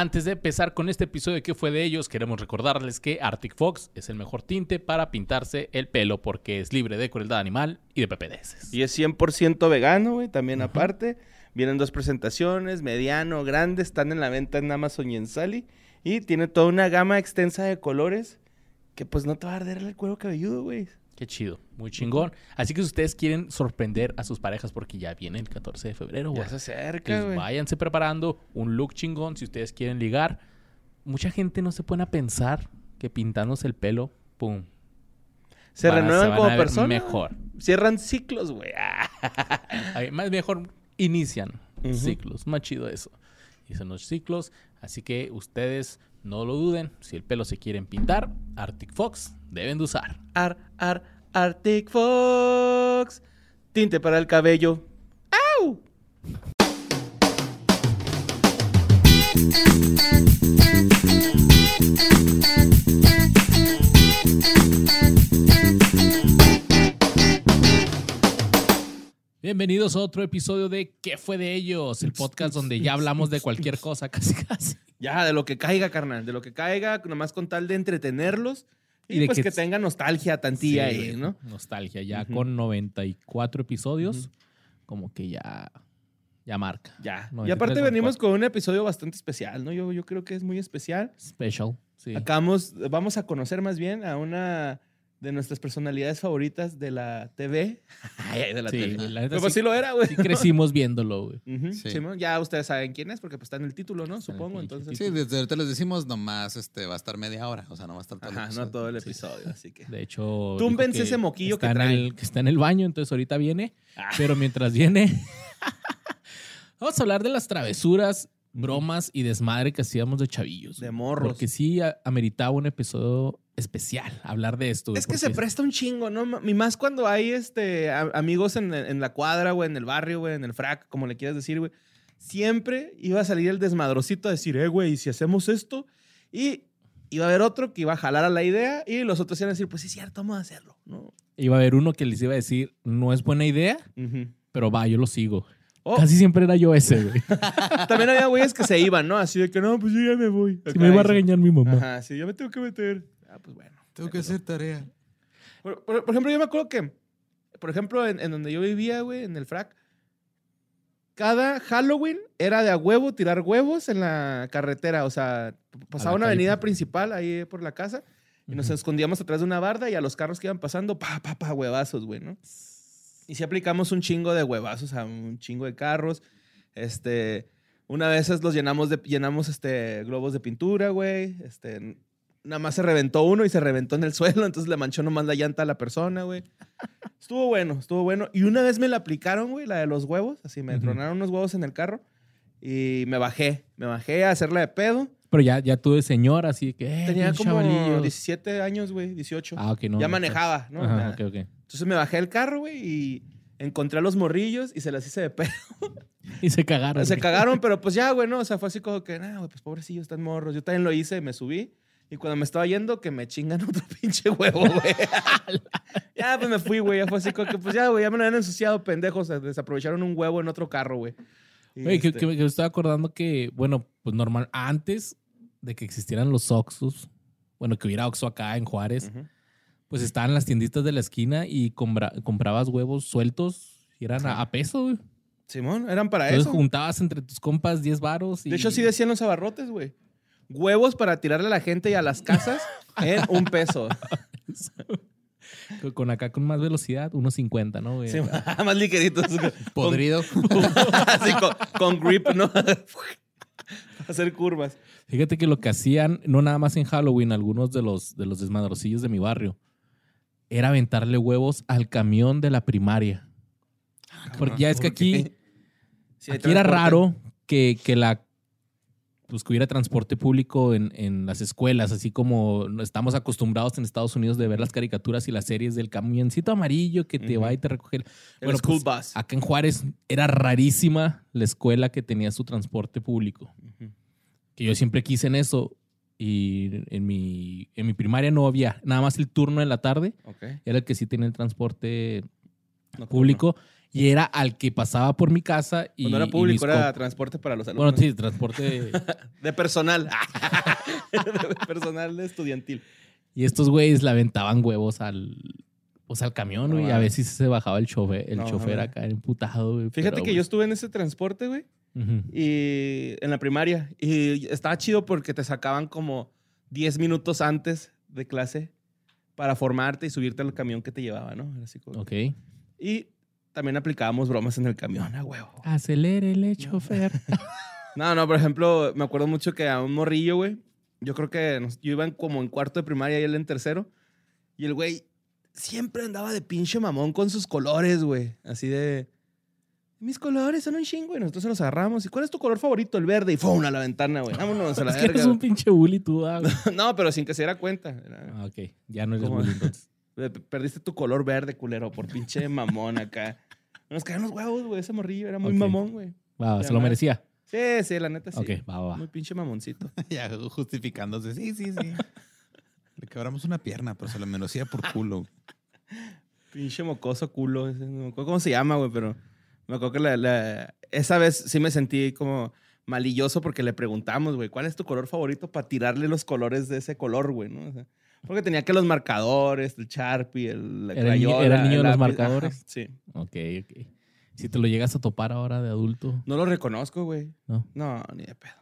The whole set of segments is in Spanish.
Antes de empezar con este episodio ¿Qué fue de ellos? Queremos recordarles que Arctic Fox es el mejor tinte para pintarse el pelo porque es libre de crueldad animal y de PPDS. Y es 100% vegano, güey, también aparte. Vienen dos presentaciones, mediano, grande, están en la venta en Amazon y en Sally. Y tiene toda una gama extensa de colores que pues no te va a arder el cuero cabelludo, güey. Qué chido, muy chingón. Así que si ustedes quieren sorprender a sus parejas porque ya viene el 14 de febrero, güey. Ya se acerca, Pues güey. váyanse preparando un look chingón si ustedes quieren ligar. Mucha gente no se pone a pensar que pintándose el pelo, pum. Se van renuevan van como personas. Mejor. Cierran ciclos, güey. Más mejor inician ciclos. Más chido eso. Inician los ciclos. Así que ustedes no lo duden. Si el pelo se quieren pintar, Arctic Fox deben de usar. Ar, ar, Arctic Fox. Tinte para el cabello. ¡Au! Bienvenidos a otro episodio de ¿Qué fue de ellos? El podcast donde ya hablamos de cualquier cosa, casi casi. Ya, de lo que caiga, carnal. De lo que caiga, nomás con tal de entretenerlos. Y, Y de pues que- que, tengan nostalgia tantilla Sí, ahí, ¿no? Nostalgia. Ya Ujú. con 94 episodios, como que ya, ya marca. Ya. Y 93, aparte venimos 94. con un episodio bastante especial, ¿no? Yo, yo creo que es muy especial. Special. Sí. Acabamos, vamos a conocer más bien a una de nuestras personalidades favoritas de la TV. Ay, ay, de la Sí, TV. la Pero pues sí- sí lo era, güey. sí crecimos viéndolo, güey. Sí. Simón, ya ustedes saben quién es porque pues está en el título, ¿no? En Supongo, entonces. Sí, desde ahorita les decimos nomás este va a estar media hora, o sea, no va a estar todo el episodio. no todo el Sí. episodio, así que. De hecho. Túmbense ese moquillo está que en trae. el- que está en el baño, entonces ahorita viene. Ah. Pero mientras viene. vamos a hablar de las travesuras, bromas y desmadre que hacíamos de chavillos. De morros. Porque sí a- ameritaba un episodio especial hablar de esto. Es que se presta un chingo, ¿no? Y más cuando hay este, a- amigos en, en la cuadra, güey, en el barrio, güey, en el frac, como le quieras decir, güey. Siempre iba a salir el desmadrocito a decir, eh, güey, ¿y si hacemos esto? Y iba a haber otro que iba a jalar a la idea y los otros iban a decir, pues sí, es cierto, vamos a hacerlo, ¿no? Iba a haber uno que les iba a decir, no es buena idea, pero va, yo lo sigo. O Casi siempre era yo ese, güey. también había güeyes que se iban, ¿no? Así de que, no, pues yo ya me voy. Si me iba a regañar mi mamá. Ajá, sí, yo me tengo que meter. Ah, pues bueno. Tengo que hacer tarea. Por, por- por ejemplo, yo me acuerdo que, por ejemplo, en, en donde yo vivía, güey, en el frac, cada Halloween era de a huevo tirar huevos en la carretera. O sea, pasaba una calle. avenida principal ahí por la casa y nos escondíamos atrás de una barda y a los carros que iban pasando, pa, pa, pa, huevazos, güey, ¿no? Y sí aplicamos un chingo de huevazos a un chingo de carros. Este, una vez los llenamos de, llenamos este, globos de pintura, güey. Este, nada más se reventó uno y se reventó en el suelo, entonces le manchó nomás la llanta a la persona, güey. Estuvo bueno, estuvo bueno. Y una vez me la aplicaron, güey, la de los huevos. Así me Ujú. tronaron unos huevos en el carro y me bajé. Me bajé a hacerla de pedo. Pero ya, ya tuve señor, así que. Eh, Tenía como chavalillo. 17 años, güey, 18. Ah, ok, no. ya no, manejaba, ¿no? Ajá, ok, ok. Entonces me bajé el carro, güey, y encontré a los morrillos y se las hice de pedo. Y se cagaron. Se cagaron, pero pues ya, güey, ¿no? O sea, fue así como que, nah, güey, pues pobrecillos, están morros. Yo también lo hice, me subí. Y cuando me estaba yendo, que me chingan otro pinche huevo, güey. ya, pues me fui, güey. Ya fue así como que, pues ya, güey, ya me lo habían ensuciado, pendejos. Desaprovecharon un huevo en otro carro, güey. Güey, que, este, que me estoy acordando que, bueno, pues normal, antes de que existieran los Oxus, bueno, que hubiera Oxxo acá en Juárez. Pues estaban las tienditas de la esquina y compra- comprabas huevos sueltos y eran a, peso, güey. Simón, eran para Entonces eso. juntabas entre tus compas 10 varos y... De hecho, sí decían los abarrotes, güey. Huevos para tirarle a la gente y a las casas en un peso. Con- Con acá con más velocidad, unos 50, ¿no, güey? Sí, más liqueritos. Podrido. Así con, con grip, ¿no? Hacer curvas. Fíjate que lo que hacían, no nada más en Halloween, algunos de los, de los desmadrocillos de mi barrio, era aventarle huevos al camión de la primaria. Porque ya es que aquí, Sí, aquí era raro que, que la pues que hubiera transporte público en, en las escuelas, así como no estamos acostumbrados en Estados Unidos de ver las caricaturas y las series del camioncito amarillo que te va y te recoge. El Bueno, school pues, bus. Acá en Juárez era rarísima la escuela que tenía su transporte público. Que yo siempre quise en eso. Y en mi, en mi primaria no había. Nada más el turno en la tarde Ok. era el que sí tenía el transporte Nocturno. público. Y era al que pasaba por mi casa y. Cuando era público, era transporte para los alumnos. Bueno, sí, transporte. De personal. de personal estudiantil. y estos güeyes le aventaban huevos al. Pues al camión, No güey. a mames. veces se bajaba el chofer, el No chofer acá emputado, güey. Fíjate pero, que yo pues, estuve en ese transporte, güey. Ujú. y en la primaria. Y estaba chido porque te sacaban como 10 minutos antes de clase para formarte y subirte al camión que te llevaba, ¿no? Era así como- Ok. Y también aplicábamos bromas en el camión, a huevo. Acelérele, chofer. No, no, por ejemplo, me acuerdo mucho que a un morrillo, güey, yo creo que nos- yo iba en como en cuarto de primaria y él en tercero. Y el güey siempre andaba de pinche mamón con sus colores, güey. Así de... Mis colores son un chingo y nosotros se los agarramos. ¿Y cuál es tu color favorito? El verde. Y ¡fum! a la ventana, güey. Vámonos a la es que verga. eres un pinche bully tú, ah, güey. No, pero sin que se diera cuenta. Ah, ok. Ya no eres ¿Cómo? bully entonces. Pe- Perdiste tu color verde, culero, por pinche mamón acá. Nos caían los huevos, güey. Ese morrillo era muy mamón, güey. Ya se lo merecía. Sí, sí, la neta sí. Ok, va, va. Muy pinche mamoncito. ya justificándose. Sí, sí, sí. Le quebramos una pierna, pero se la merecía por culo. Pinche mocoso culo. ese, No me acuerdo cómo se llama, güey, pero me acuerdo que la, la- esa vez sí me sentí como malilloso porque le preguntamos, güey, ¿cuál es tu color favorito para tirarle los colores de ese color, güey? ¿no? O sea, porque tenía que los marcadores, el Sharpie, el Era el niño- crayola, era el niño de los lápiz. marcadores. Ajá, sí. Ok, ok. Si te lo llegas a topar ahora de adulto, No lo reconozco, güey. ¿no? No, ni de pedo.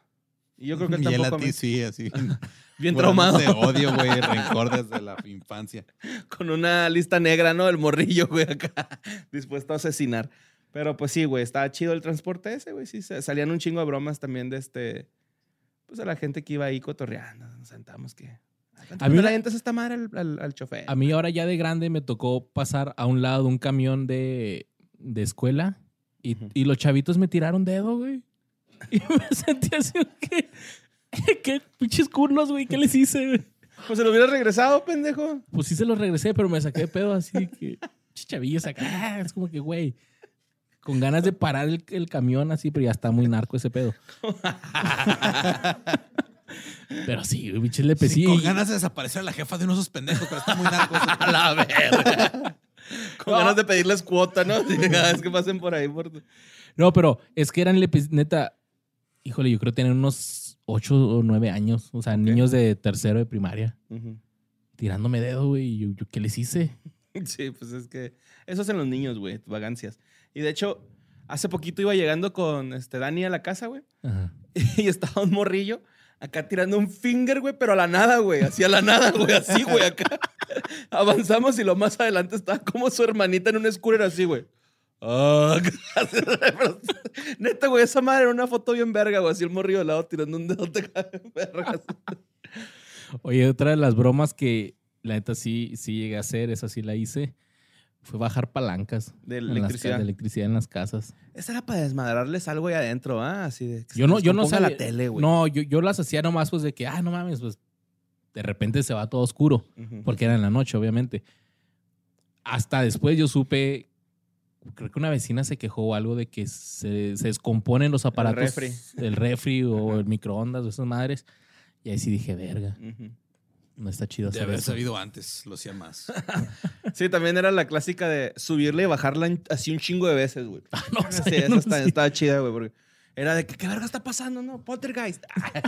Y yo creo que él y él a tampoco ti me- sí, así. bien Bueno, traumado. De odio, güey, rencor desde la infancia. con una lista negra, ¿no? El morrillo, güey, acá, dispuesto a asesinar. Pero pues sí, güey, estaba chido el transporte ese, güey. Sí, salían un chingo de bromas también de este. Pues a la gente que iba ahí cotorreando. Nos sentamos que. A mí A mí la esta madre al, al, al chofer. A mí ahora ya de grande me tocó pasar a un lado de un camión de, de escuela y, Ujú. y los chavitos me tiraron dedo, güey. Y me sentí así, ¿qué, qué pinches culos, güey? ¿Qué les hice, güey? Pues se lo hubiera regresado, pendejo. Pues sí se los regresé, pero me saqué de pedo así que chavillos acá. Ah, Es como que, güey, con ganas de parar el, el camión así, pero ya está muy narco ese pedo. pero sí, pinches le Sí, con ganas de desaparecer a la jefa de uno de esos pendejos, pero está muy narco. A la verga. Con No. ganas de pedirles cuota, ¿no? Cada vez que pasen por ahí. Por... No, pero es que eran, neta, híjole, yo creo que tenían unos 8 o 9 años. O sea, niños de tercero de primaria. Tirándome dedo, güey. y Yo, yo, ¿Qué les hice? Sí, pues es que eso hacen los niños, güey, vagancias. Y de hecho, hace poquito iba llegando con este Dani a la casa, güey, Ajá. y estaba un morrillo acá tirando un finger, güey, pero a la nada, güey, así a la nada, güey, así, güey, acá. Avanzamos y lo más adelante estaba como su hermanita en un scooter así, güey. Pero, neta, güey, esa madre era una foto bien verga, güey, así el morrillo al lado tirando un dedo de vergas. Oye, otra de las bromas que la neta sí, sí llegué a hacer, esa sí la hice, fue bajar palancas. De en las electricidad. de electricidad en las casas. Esa era para desmadrarles algo ahí adentro, ¿ah? Así de. que se Yo no, yo no sabía. la tele, güey. no, yo, yo las hacía nomás pues de que, ah, no mames, pues de repente se va todo oscuro. Ujú. porque era en la noche, obviamente. Hasta después yo supe, creo que una vecina se quejó o algo de que se, se descomponen los aparatos. refri. El refri o Ajá. el microondas o esas madres. Y ahí sí dije, verga, Ujú. no está chido De haber eso. sabido antes, lo hacía más. Sí, también era la clásica de subirle y bajarla así un chingo de veces, güey. No, o sea, sí, esa no está- sé. estaba chida, güey, porque era de que, ¿qué verga está pasando, no? Poltergeist.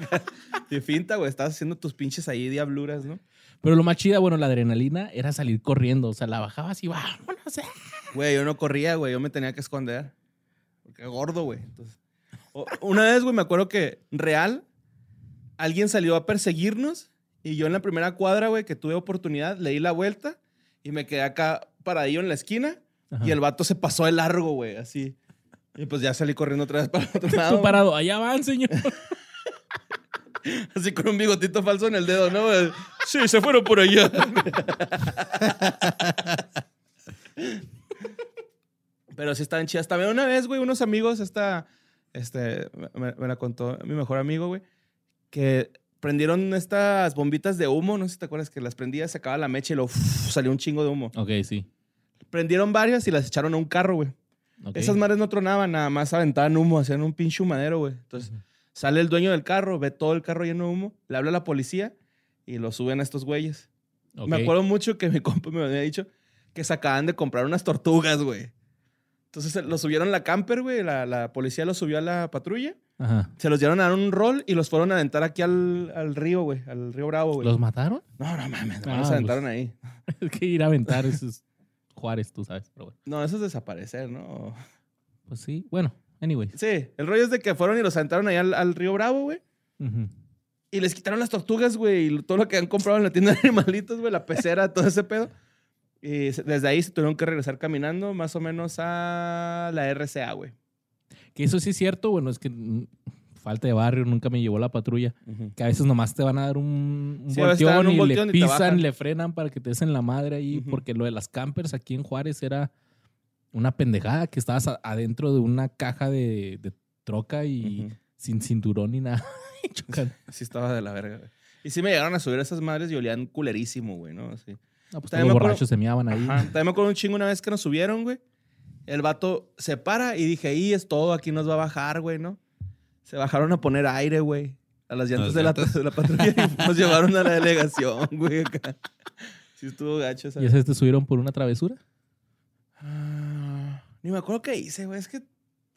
y finta, güey, estabas haciendo tus pinches ahí diabluras, ¿no? Pero lo más chida, bueno, la adrenalina era salir corriendo. O sea, la bajabas y vámonos. eh. Güey, yo no corría, güey, yo me tenía que esconder. Porque gordo, güey. Entonces, una vez, güey, me acuerdo que real, alguien salió a perseguirnos y yo en la primera cuadra, güey, que tuve oportunidad, le di la vuelta y me quedé acá paradillo en la esquina Ajá. y el vato se pasó de largo, güey, así. Y pues ya salí corriendo otra vez para el otro lado. Tú parado, allá van, señor. Así con un bigotito falso en el dedo, ¿no? Sí, se fueron por allá. Pero sí estaban chidas. También una vez, güey, unos amigos, esta, este, me, me la contó mi mejor amigo, güey, que prendieron estas bombitas de humo, no sé si te acuerdas, que las prendías, se acababa la mecha y lo salió un chingo de humo. ok, sí. Prendieron varias y las echaron a un carro, güey. ok. Esas madres no tronaban, nada más aventaban humo, hacían un pinche humadero, güey. Entonces, sale el dueño del carro, ve todo el carro lleno de humo, le habla a la policía y lo suben a estos güeyes. Ok. Me acuerdo mucho que mi compa me había dicho que se acaban de comprar unas tortugas, güey. Entonces los subieron a la camper, güey. La, la policía los subió a la patrulla. Ajá. Se los llevaron a dar un rol y los fueron a aventar aquí al, al río, güey. Al río Bravo, güey. ¿Los mataron? No, no mames. Ah, los aventaron ahí. Es que ir a aventar esos Juárez, tú sabes. Pero bueno. No, eso es desaparecer, ¿no? Pues sí. Bueno, anyway. Sí, el rollo es de que fueron y los aventaron ahí al, al río Bravo, güey. Ujú. Y les quitaron las tortugas, güey, y todo lo que han comprado en la tienda de animalitos, güey, la pecera, todo ese pedo. Y desde ahí se tuvieron que regresar caminando más o menos a la RCA, güey. Que eso sí es cierto, bueno, es que falta de barrio, nunca me llevó la patrulla. Que a veces nomás te van a dar un, un Sí, volteón un y volteón le y pisan, bajan. le frenan para que te des en la madre ahí. Porque lo de las campers aquí en Juárez era una pendejada que estabas adentro de una caja de, de troca y sin cinturón ni nada. y. Así estaba de la verga, güey. Y sí me llegaron a subir esas madres y olían culerísimo, güey, ¿no? Así. No, pues También los me acuerdo- borrachos se meaban ahí. Ajá. También me acuerdo un chingo una vez que nos subieron, güey. El vato se para y dije, ahí es todo, aquí nos va a bajar, güey, ¿no? Se bajaron a poner aire, güey. A las llantas ¿Las de la, de la patrulla y nos llevaron a la delegación, güey, acá. Sí estuvo gacho esa ¿Y esas te subieron por una travesura? Ah, ni me acuerdo qué hice, güey. Es que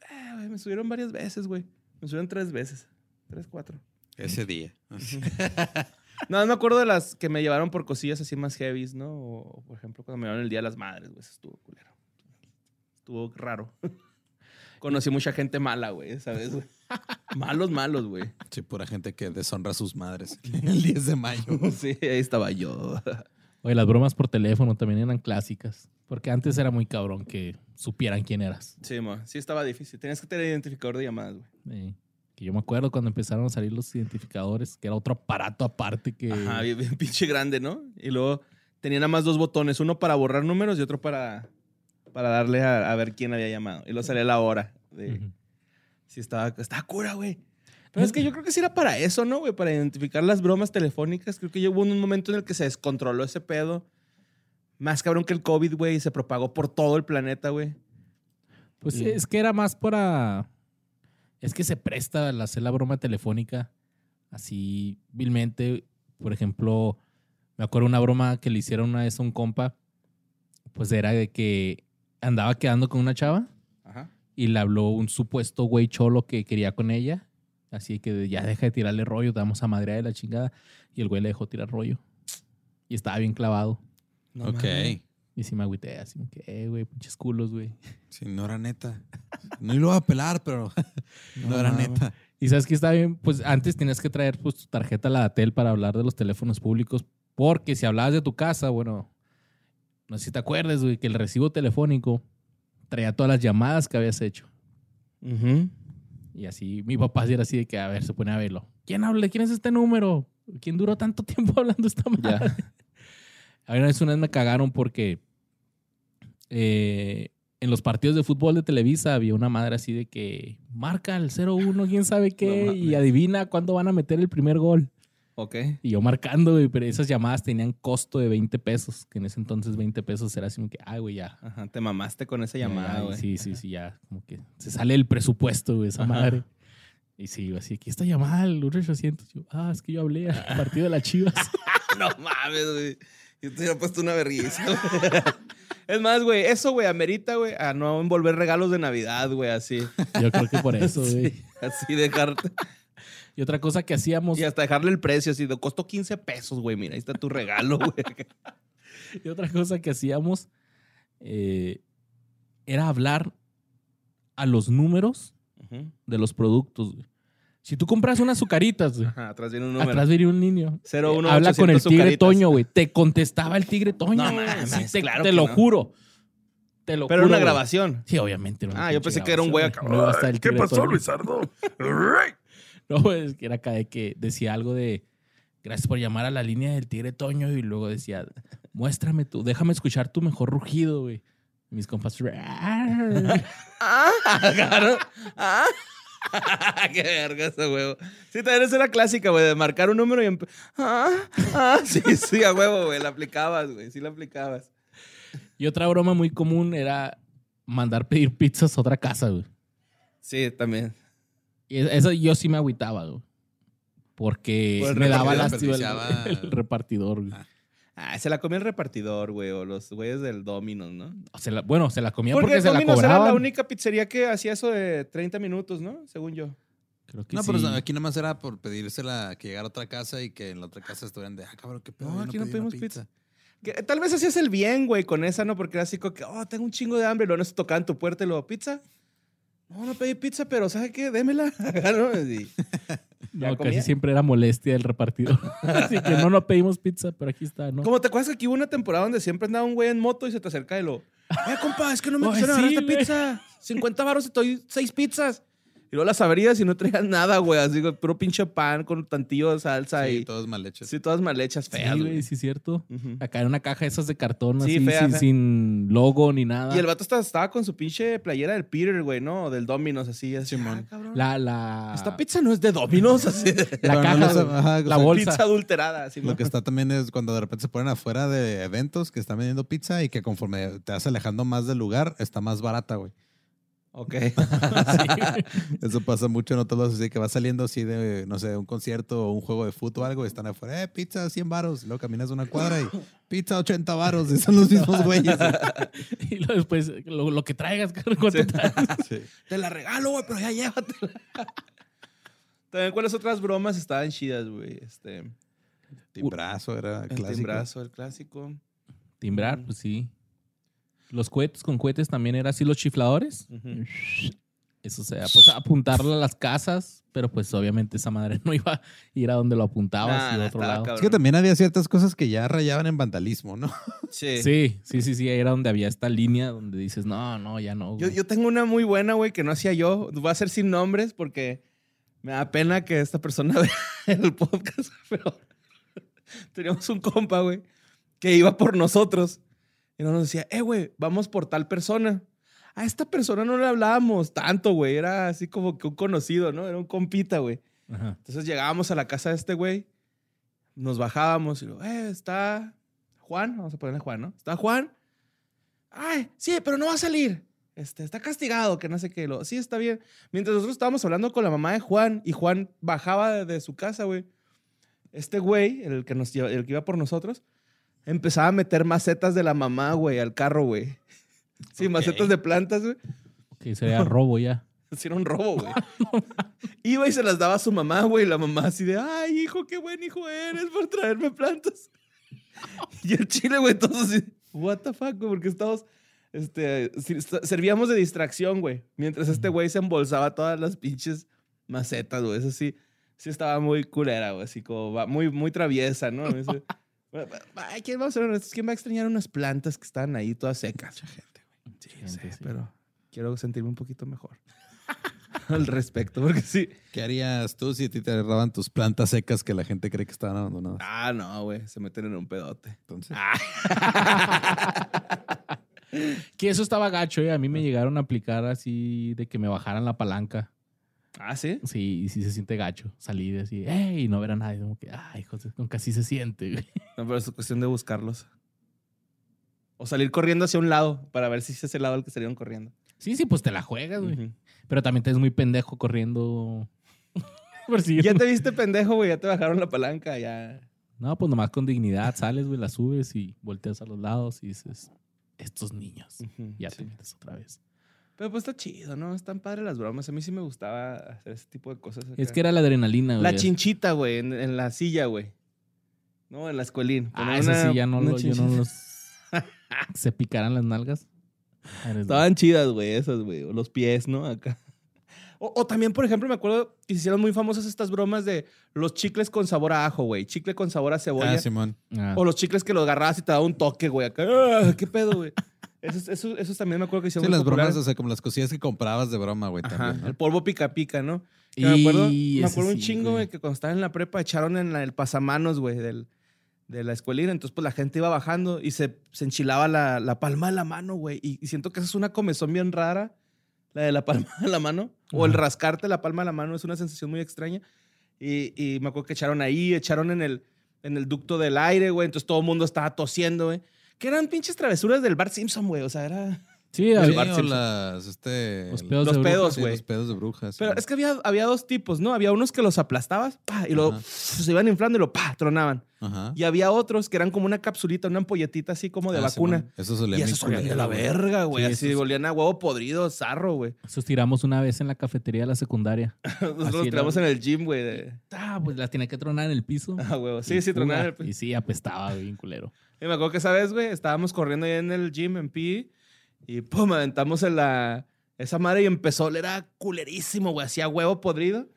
ah, güey, me subieron varias veces, güey. Me subieron tres veces. Tres, cuatro. Ese día. No, me acuerdo de las que me llevaron por cosillas así más heavies, ¿no? O, por ejemplo, cuando me llevaron el Día de las Madres, güey. Eso estuvo culero. Estuvo raro. Conocí mucha gente mala, güey, ¿sabes? güey? Malos, malos, güey. Sí, pura gente que deshonra a sus madres. El 10 de mayo. Sí, ahí estaba yo. Oye, las bromas por teléfono también eran clásicas. Porque antes era muy cabrón que supieran quién eras. Sí, mo, sí estaba difícil. Tenías que tener identificador de llamadas, güey. Eh, que yo me acuerdo cuando empezaron a salir los identificadores, que era otro aparato aparte que... Ajá, bien, bien pinche grande, ¿no? Y luego tenía nada más dos botones, uno para borrar números y otro para, para darle a, a ver quién había llamado. Y luego salía la hora. De. Sí, estaba, estaba cura, güey. Pero es que yo creo que sí era para eso, ¿no, güey? Para identificar las bromas telefónicas. Creo que ya hubo un momento en el que se descontroló ese pedo. Más cabrón que el COVID, güey, y se propagó por todo el planeta, güey. Pues Sí. es que era más para... Es que se presta a hacer la broma telefónica así vilmente. Por ejemplo, me acuerdo una broma que le hicieron una vez a un compa. Pues era de que andaba quedando con una chava Ajá. y le habló un supuesto güey cholo que quería con ella. Así que ya deja de tirarle rollo, te vamos a madrear de la chingada. Y el güey le dejó tirar rollo. Y estaba bien clavado. No ok. mames. Y sí me agüité, así que, eh, güey, pinches culos, güey. Sí, no era neta. No lo iba a pelar, pero no, No era neta. Y sabes que está bien, pues antes tenías que traer pues, tu tarjeta a la Datel para hablar de los teléfonos públicos, porque si hablabas de tu casa, bueno, no sé si te acuerdas, güey, que el recibo telefónico traía todas las llamadas que habías hecho. Y así, mi papá sí era así de que, a ver, se pone a verlo. ¿Quién habla? ¿Quién es este número? ¿Quién duró tanto tiempo hablando esta madre? Ya. A ver, una vez, una vez me cagaron porque eh, en los partidos de fútbol de Televisa había una madre así de que marca el 0-1, quién sabe qué, No y adivina cuándo van a meter el primer gol. Ok. Y yo marcando, güey, pero esas llamadas tenían costo de 20 pesos, que en ese entonces 20 pesos era así como que, ay, güey, ya. Ajá, te mamaste con esa llamada, güey. Sí, sí, sí, ya, como que se sale el presupuesto, güey, esa Ajá. madre. Y sí, así, aquí está llamada el 1800. Yo, ah, es que yo hablé al partido de las chivas. no mames, güey. Yo te hubiera puesto una vergüenza. es más, güey, eso, güey, amerita, güey, a no envolver regalos de Navidad, güey, así. Yo creo que por eso, güey. Sí, así dejarte. Y otra cosa que hacíamos, Y hasta dejarle el precio, así, de costó 15 pesos, güey. Mira, ahí está tu regalo, güey. y otra cosa que hacíamos eh, era hablar a los números de los productos, güey. Si tú compras unas azucaritas, güey, Ajá, atrás viene un número. atrás venía un niño. 01 Eh, Habla con el 800 tigre azucaritas. Toño, güey. Te contestaba el tigre Toño. No mames, Sí, te claro te lo no. juro. Te lo Pero juro. una güey. grabación. Sí, obviamente. era una Ah, yo pensé que era un güey acá. ¿Qué pasó. Luisardo? No, es que era acá de que decía algo de gracias por llamar a la línea del tigre Toño y luego decía, muéstrame tú, déjame escuchar tu mejor rugido, güey. Mis compas, Ah. Ah. Qué verga ese huevo. Sí, también esa era clásica, güey, de marcar un número y empe- ah, ah, sí, sí, a huevo, güey, la aplicabas, güey, sí la aplicabas. y otra broma muy común era mandar pedir pizzas a otra casa, güey. Sí, también. Y eso yo sí me agüitaba, güey. Porque Por el me daba repartidor lástima el, repartidor, güey. Ah. Ah, se la comía el repartidor, güey, o los güeyes del Domino's, ¿no? Se la- bueno, se la comía Porque, porque, se la Domino's era cobraban. la única pizzería que hacía eso de 30 minutos, ¿no? Según yo. Creo que No, sí. pero aquí nada más era por pedírsela que llegara a otra casa y que en la otra casa estuvieran de, ah, cabrón, qué pedo. No, aquí no pedimos pizza. Que, tal vez hacías el bien, güey, con esa, ¿no? Porque era así como que, oh, tengo un chingo de hambre. Luego no se tocaban tu puerta y luego, ¿pizza? No, no pedí pizza, pero ¿sabe qué? Démela. ¿No? Y- No, ¿Ya casi comía? siempre era molestia del repartidor. Así que no, no pedimos pizza, pero aquí está, ¿no? Como te acuerdas que aquí hubo una temporada donde siempre andaba un güey en moto y se te acerca y lo, eh, compa, es que no me quisieron agarrar esta pizza. 50 baros y te doy 6 pizzas. Y luego las abrías y no traías nada, güey. Así que puro pinche pan con tantillo de salsa Sí, y... todos mal hechos. Sí, todas mal hechas, Sí, feas, güey, güey. sí es cierto. Acá era una caja esas de cartón, Sí, así, fea, sin, fea. sin logo ni nada. Y el vato estaba, estaba con su pinche playera del Peter, güey, ¿no? Del Domino's, así. así Simón. ah. La, la... Esta pizza no es de Domino's, así. La no caja, güey. ajá, la o sea, bolsa. Pizza adulterada, así. Lo que está también es cuando de repente se ponen afuera de eventos que están vendiendo pizza y que conforme te vas alejando más del lugar, está más barata, güey. Ok. Eso pasa mucho en otros lados, así que vas saliendo así de, no sé, un concierto o un juego de fútbol o algo y están afuera, eh, pizza 100 varos. Luego caminas una cuadra y pizza 80 varos. Y son los mismos güeyes. y luego después, lo, lo que traigas, ¿cuánto Sí. traes? Sí. Te la regalo, güey, pero ya llévatela. También, ¿cuáles otras bromas estaban chidas, güey? Este, Timbrazo era el clásico. timbrazo, el clásico. Timbrar, pues sí. Los cohetes con cohetes también era así los chifladores. Eso sea, pues apuntarlo a las casas, pero pues obviamente esa madre no iba a ir a donde lo apuntabas Nah, y a otro lado. cabrón. Es que también había ciertas cosas que ya rayaban en vandalismo, ¿no? Sí. Sí, sí, sí, sí, ahí era donde había esta línea donde dices, no, no, ya no. Yo, güey". yo tengo una muy buena, güey, que no hacía yo. Voy a hacer sin nombres porque me da pena que esta persona vea el podcast, pero teníamos un compa, güey, que iba por nosotros y nos decía, eh, güey, vamos por tal persona. A esta persona no le hablábamos tanto, güey. Era así como que un conocido, ¿no? Era un compita, güey. Ajá. Entonces llegábamos a la casa de este güey, nos bajábamos y lo, eh, está Juan, vamos a ponerle Juan, ¿no? Está Juan. Ay, sí, pero no va a salir. Este, está castigado, que no sé qué. Lo, sí, está bien. Mientras nosotros estábamos hablando con la mamá de Juan y Juan bajaba de, de su casa, güey. Este güey, el que, nos, el que iba por nosotros, empezaba a meter macetas de la mamá, güey, al carro, güey. Sí, Ok. macetas de plantas, güey. Ok, sería robo ya. Sí, era un robo, güey. Iba y se las daba a su mamá, güey. La mamá así de, ay, hijo, qué buen hijo eres por traerme plantas. Y el chile, güey, todos así, what the fuck, güey, porque estábamos, este, servíamos de distracción, güey. Mientras este güey se embolsaba todas las pinches macetas, güey. Eso sí, sí estaba muy culera, güey. Así como, muy, muy traviesa, ¿no? Ay, ¿quién va a hacer honestos? ¿Quién va a extrañar unas plantas que están ahí todas secas? Mucha gente, güey. Sí, Gente, sé, sí. pero quiero sentirme un poquito mejor al respecto, porque sí. ¿Qué harías tú si a ti te roban tus plantas secas que la gente cree que estaban abandonadas? Ah, no, güey, se meten en un pedote. Entonces, Que eso estaba gacho, ¿eh? A mí me llegaron a aplicar así de que me bajaran la palanca. Ah, sí. Sí, y sí se siente gacho. Salir así, ¡ey! Y no ver a nadie. Como que, ay, José, como que así se siente, güey. No, pero es cuestión de buscarlos. O salir corriendo hacia un lado para ver si es ese lado al que salieron corriendo. Sí, sí, pues te la juegas, güey. Pero también te ves muy pendejo corriendo. Por si- Ya te viste pendejo, güey, ya te bajaron la palanca, ya. No, pues nomás con dignidad sales, güey, la subes y volteas a los lados y dices, estos niños. Ujú, Ya sí. te metes otra vez. Pero pues está chido, ¿no? Están padres las bromas. A mí sí me gustaba hacer ese tipo de cosas. acá. Es que era la adrenalina, güey. La chinchita, güey, en, en la silla, güey. No, en la escuelín. Ah, eso una- sí, ya no, lo, yo no los... Se picaran las nalgas. Eres- Estaban chidas, güey, esas, güey. O los pies, ¿no? Acá. O, o también, por ejemplo, me acuerdo que se hicieron muy famosas estas bromas de los chicles con sabor a ajo, güey. Chicle con sabor a cebolla. ah, Simón. Ah. O los chicles que los agarrabas y te daba un toque, güey. Acá. ¡Ah! ¿Qué pedo, güey? Esos, esos, esos también me acuerdo que hicieron Sí, muy las bromas, o sea, como las cosillas que comprabas de broma, güey, Ajá, también, ¿no? el polvo pica pica, ¿no? Que me acuerdo, Y me acuerdo un sí, chingo, güey, que cuando estaba en la prepa echaron en la- el pasamanos, güey, del, de la escuelina. Entonces, pues la gente iba bajando y se, se enchilaba la, la palma de la mano, güey. Y, y siento que esa es una comezón bien rara, la de la palma de la mano. O el Ajá. rascarte la palma de la mano es una sensación muy extraña. Y, y me acuerdo que echaron ahí, echaron en el, en el ducto del aire, güey. Entonces todo el mundo estaba tosiendo, güey. Que eran pinches travesuras del Bart Simpson, güey. O sea, era... Sí, Sí, Bart Simpson. las, este, Los pedos Los de brujas. pedos, sí, güey. los pedos de brujas. Pero sí. es que había, había dos tipos, ¿no? Había unos que los aplastabas pa, y luego se iban inflando y lo pa, tronaban. Ajá. Y había otros que eran como una capsulita, una ampolletita así como de Ah, vacuna. Simón. Esos olían y esos olían de la verga, güey. Sí, así esos- olían a huevo podrido, zarro, güey. Esos tiramos una vez en la cafetería de la secundaria. Nosotros los era. tiramos en el gym, güey. de- Ah, pues la tenía que tronar en el piso. Ah, huevo. Sí, Y sí, tronaban el fuga. Y sí, apestaba bien culero. Y me acuerdo que esa vez, güey, estábamos corriendo ahí en el gym, en PE, y pum, aventamos en la... Esa madre y empezó a oler a culerísimo, güey, hacía huevo podrido.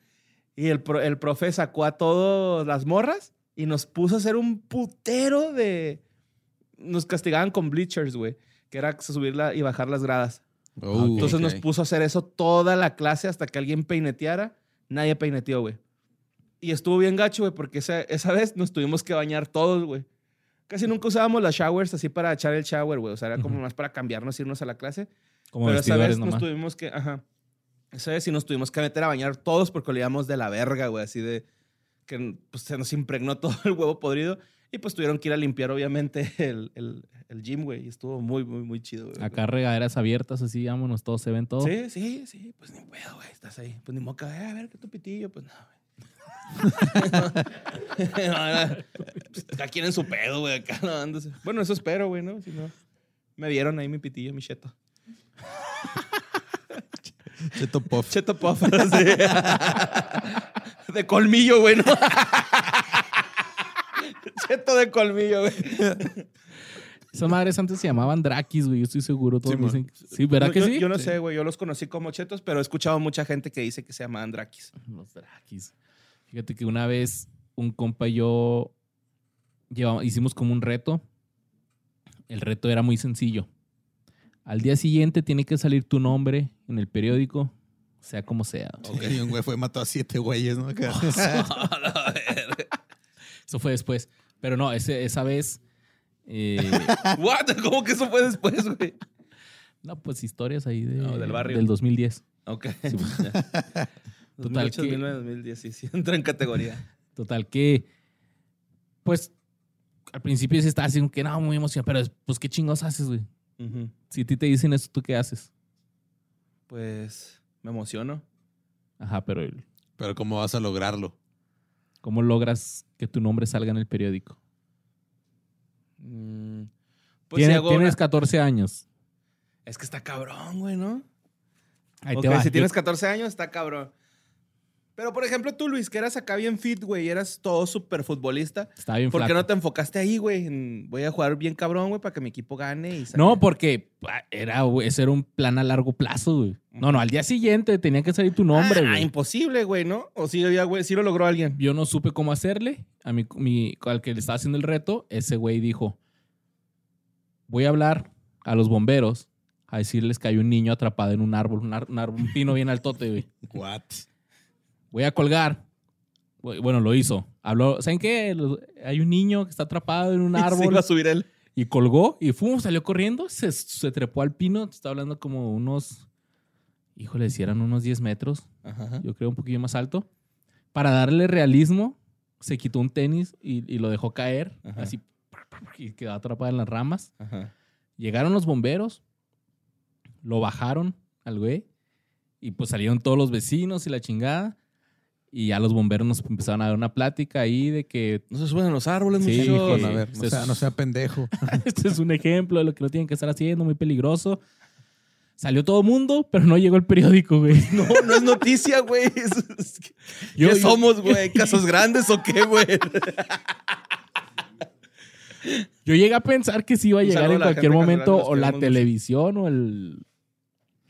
Y el, pro- el profe sacó a todas las morras y nos puso a hacer un putero de... Nos castigaban con bleachers, güey, que era subirla y bajar las gradas. Oh, Entonces ok. nos puso a hacer eso toda la clase hasta que alguien peineteara. Nadie peineteó, güey. Y estuvo bien gacho, güey, porque esa, esa vez nos tuvimos que bañar todos, güey. Casi nunca usábamos las showers así para echar el shower, güey. O sea, era como más para cambiarnos, irnos a la clase. Como Pero esa vez nos nomás. tuvimos que, ajá. Esa vez sí nos tuvimos que meter a bañar todos porque olíamos de la verga, güey. Así de que pues, se nos impregnó todo el huevo podrido. Y pues tuvieron que ir a limpiar, obviamente, el, el, el gym, güey. Y estuvo muy, muy, muy chido, güey. Acá regaderas abiertas así, vámonos, todos se ven todo. Sí, sí, sí, pues ni pedo, güey, estás ahí. Pues ni moca, eh, a ver, que tu pitillo, pues no, güey. Pues, cada quien en su pedo, güey, acá no andándose. Bueno, eso espero, güey, ¿no? Si no, me vieron ahí mi pitillo, mi cheto. Cheto Puff. Cheto puff, sí. De colmillo, güey, ¿no? Cheto de colmillo, güey. Esas madres antes se llamaban Drakis, güey. Yo estoy seguro. Todos Sí, dicen. Sí, ¿verdad No, que yo, sí? Yo no Sí. sé, güey, yo los conocí como chetos, pero he escuchado mucha gente que dice que se llaman drakis. Los Drakis. Fíjate que una vez un compa y yo llevamos- hicimos como un reto. El reto era muy sencillo. Al día siguiente tiene que salir tu nombre en el periódico, sea como sea. Ok, y un güey fue, mató a siete güeyes, ¿no? Eso fue después. Pero no, ese- esa vez. eh, What? ¿Cómo que eso fue después, güey? no, pues historias ahí de- No, del barrio. del 2010. Ok. Sí, pues, Total 2008, que- 2009, 2010, sí, sí, entra en categoría. Total que, pues, al principio sí estaba así como que no, muy emocionado, pero pues, ¿qué chingos haces, güey? Si a ti te dicen eso, ¿tú qué haces? Pues me emociono. Ajá, pero el- Pero ¿cómo vas a lograrlo? ¿cómo logras que tu nombre salga en el periódico? Mm, Pues si tienes una- 14 años. Es que está cabrón, güey, ¿no? Ahí Ok, te va. si tienes 14 años, está cabrón. Pero, por ejemplo, tú, Luis, que eras acá bien fit, güey, y eras todo súper futbolista. Estaba bien ¿Por qué flaco. no te enfocaste ahí, güey? en Voy a jugar bien cabrón, güey, para que mi equipo gane y No, porque ah, era, güey, ese era un plan a largo plazo, güey. No, no, al día siguiente tenía que salir tu nombre, Ah, güey. imposible, güey, ¿no? O sí, ya, güey, sí lo logró alguien. Yo no supe cómo hacerle. A mi, mi- al que le estaba haciendo el reto, ese güey dijo: Voy a hablar a los bomberos a decirles que hay un niño atrapado en un árbol, un, ar- un árbol- un pino bien altote, güey. What? Voy a colgar. Bueno, lo hizo. Habló, ¿saben qué? Hay un niño que está atrapado en un árbol. iba a subir él. Y colgó y ¡fum! salió corriendo, se, se trepó al pino. Está hablando como unos, híjole, si eran unos 10 metros, Ajá. yo creo un poquillo más alto. Para darle realismo, se quitó un tenis y, y lo dejó caer, Ajá. así, y quedó atrapado en las ramas. Ajá. Llegaron los bomberos, lo bajaron al güey, y pues salieron todos los vecinos y la chingada. Y ya los bomberos nos empezaron a dar una plática ahí de que No se suben a los árboles, Sí, muchachos. Bueno, a ver, no Este sea, no sea pendejo. este es un ejemplo de lo que no tienen que estar haciendo, muy peligroso. Salió todo mundo, pero no llegó el periódico, güey. No, no es noticia, güey. Es- es que- Yo- ¿Qué yo- somos, güey? ¿Casos grandes o qué, güey? Yo llegué a pensar que sí iba a llegar en cualquier momento o la televisión o el,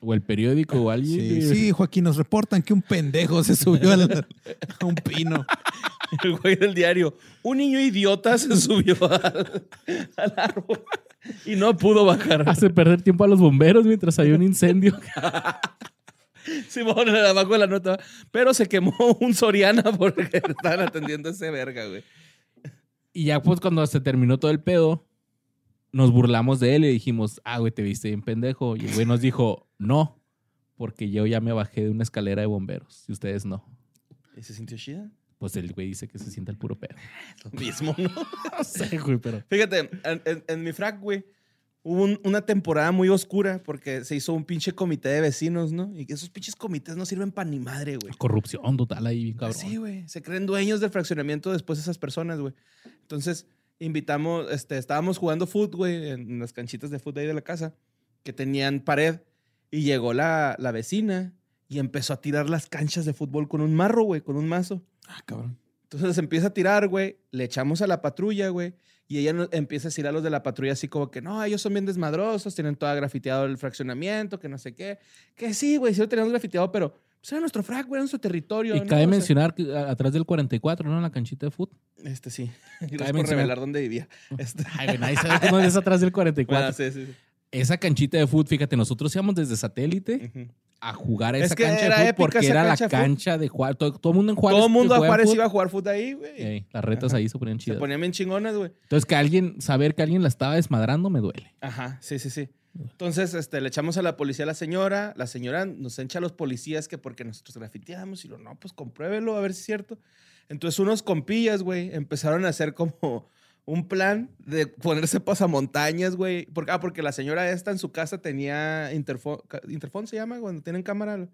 o el periódico o alguien. Sí, sí, Joaquín, nos reportan que un pendejo se subió al- a un pino. El güey del diario. Un niño idiota se subió al, al árbol y no pudo bajar. Hace perder tiempo a los bomberos mientras había un incendio. Simón, abajo de la nota. Pero se quemó un Soriana porque estaban atendiendo a ese verga, güey. Y ya pues cuando se terminó todo el pedo, nos burlamos de él y dijimos, ah, güey, te viste bien pendejo. Y el güey nos dijo, no, porque yo ya me bajé de una escalera de bomberos y ustedes no. ¿Y se sintió chida? Pues el güey dice que se siente el puro pedo. Lo mismo, ¿no? No sé, güey, pero... Fíjate, en, en- en mi frac, güey, hubo un- una temporada muy oscura porque se hizo un pinche comité de vecinos, ¿no? Y que esos pinches comités no sirven para ni madre, güey. Corrupción total ahí, bien cabrón. Sí, güey. Se creen dueños del fraccionamiento después esas personas, güey. Entonces, invitamos, este, estábamos jugando fútbol, güey, en las canchitas de fútbol ahí de la casa, que tenían pared. Y llegó la, la vecina y empezó a tirar las canchas de fútbol con un marro, güey, con un mazo. Ah, cabrón. Entonces les empieza a tirar, güey. Le echamos a la patrulla, güey. Y ella no- empieza a decir a los de la patrulla así como que, no, ellos son bien desmadrosos, tienen todo grafiteado el fraccionamiento, que no sé qué. Que sí, güey, sí lo tenemos grafiteado, pero pues era nuestro frac, güey, era nuestro territorio. Y ¿no? cabe O sea, mencionar que atrás del 44, ¿no? En la canchita de fútbol. Este sí. Gracias Cabe por mencionar- revelar dónde vivía. Este, Ay, güey, nadie sabe cómo es atrás del 44. bueno, sí, sí, sí. Esa canchita de fútbol, fíjate, nosotros íbamos desde satélite a jugar a Es esa que cancha era de fútbol porque era la cancha de fútbol. cancha de Juárez. Todo, todo el mundo en Juárez. Todo el mundo a Juárez iba a jugar fútbol ahí, güey. ey, las retas Ajá. ahí se ponían Se chidas. ponían bien chingonas, güey. Entonces, que alguien, saber que alguien la estaba desmadrando me duele. Ajá, sí, sí, sí. Entonces, este, le echamos a la policía a la señora. La señora nos echa a los policías que porque nosotros grafiteamos y lo, no, pues compruébelo a ver si es cierto. Entonces, unos compillas, güey, empezaron a hacer como un plan de ponerse pasamontañas, güey. Porque, ah, porque la señora esta en su casa tenía interfón, interfón se llama, cuando tienen cámara.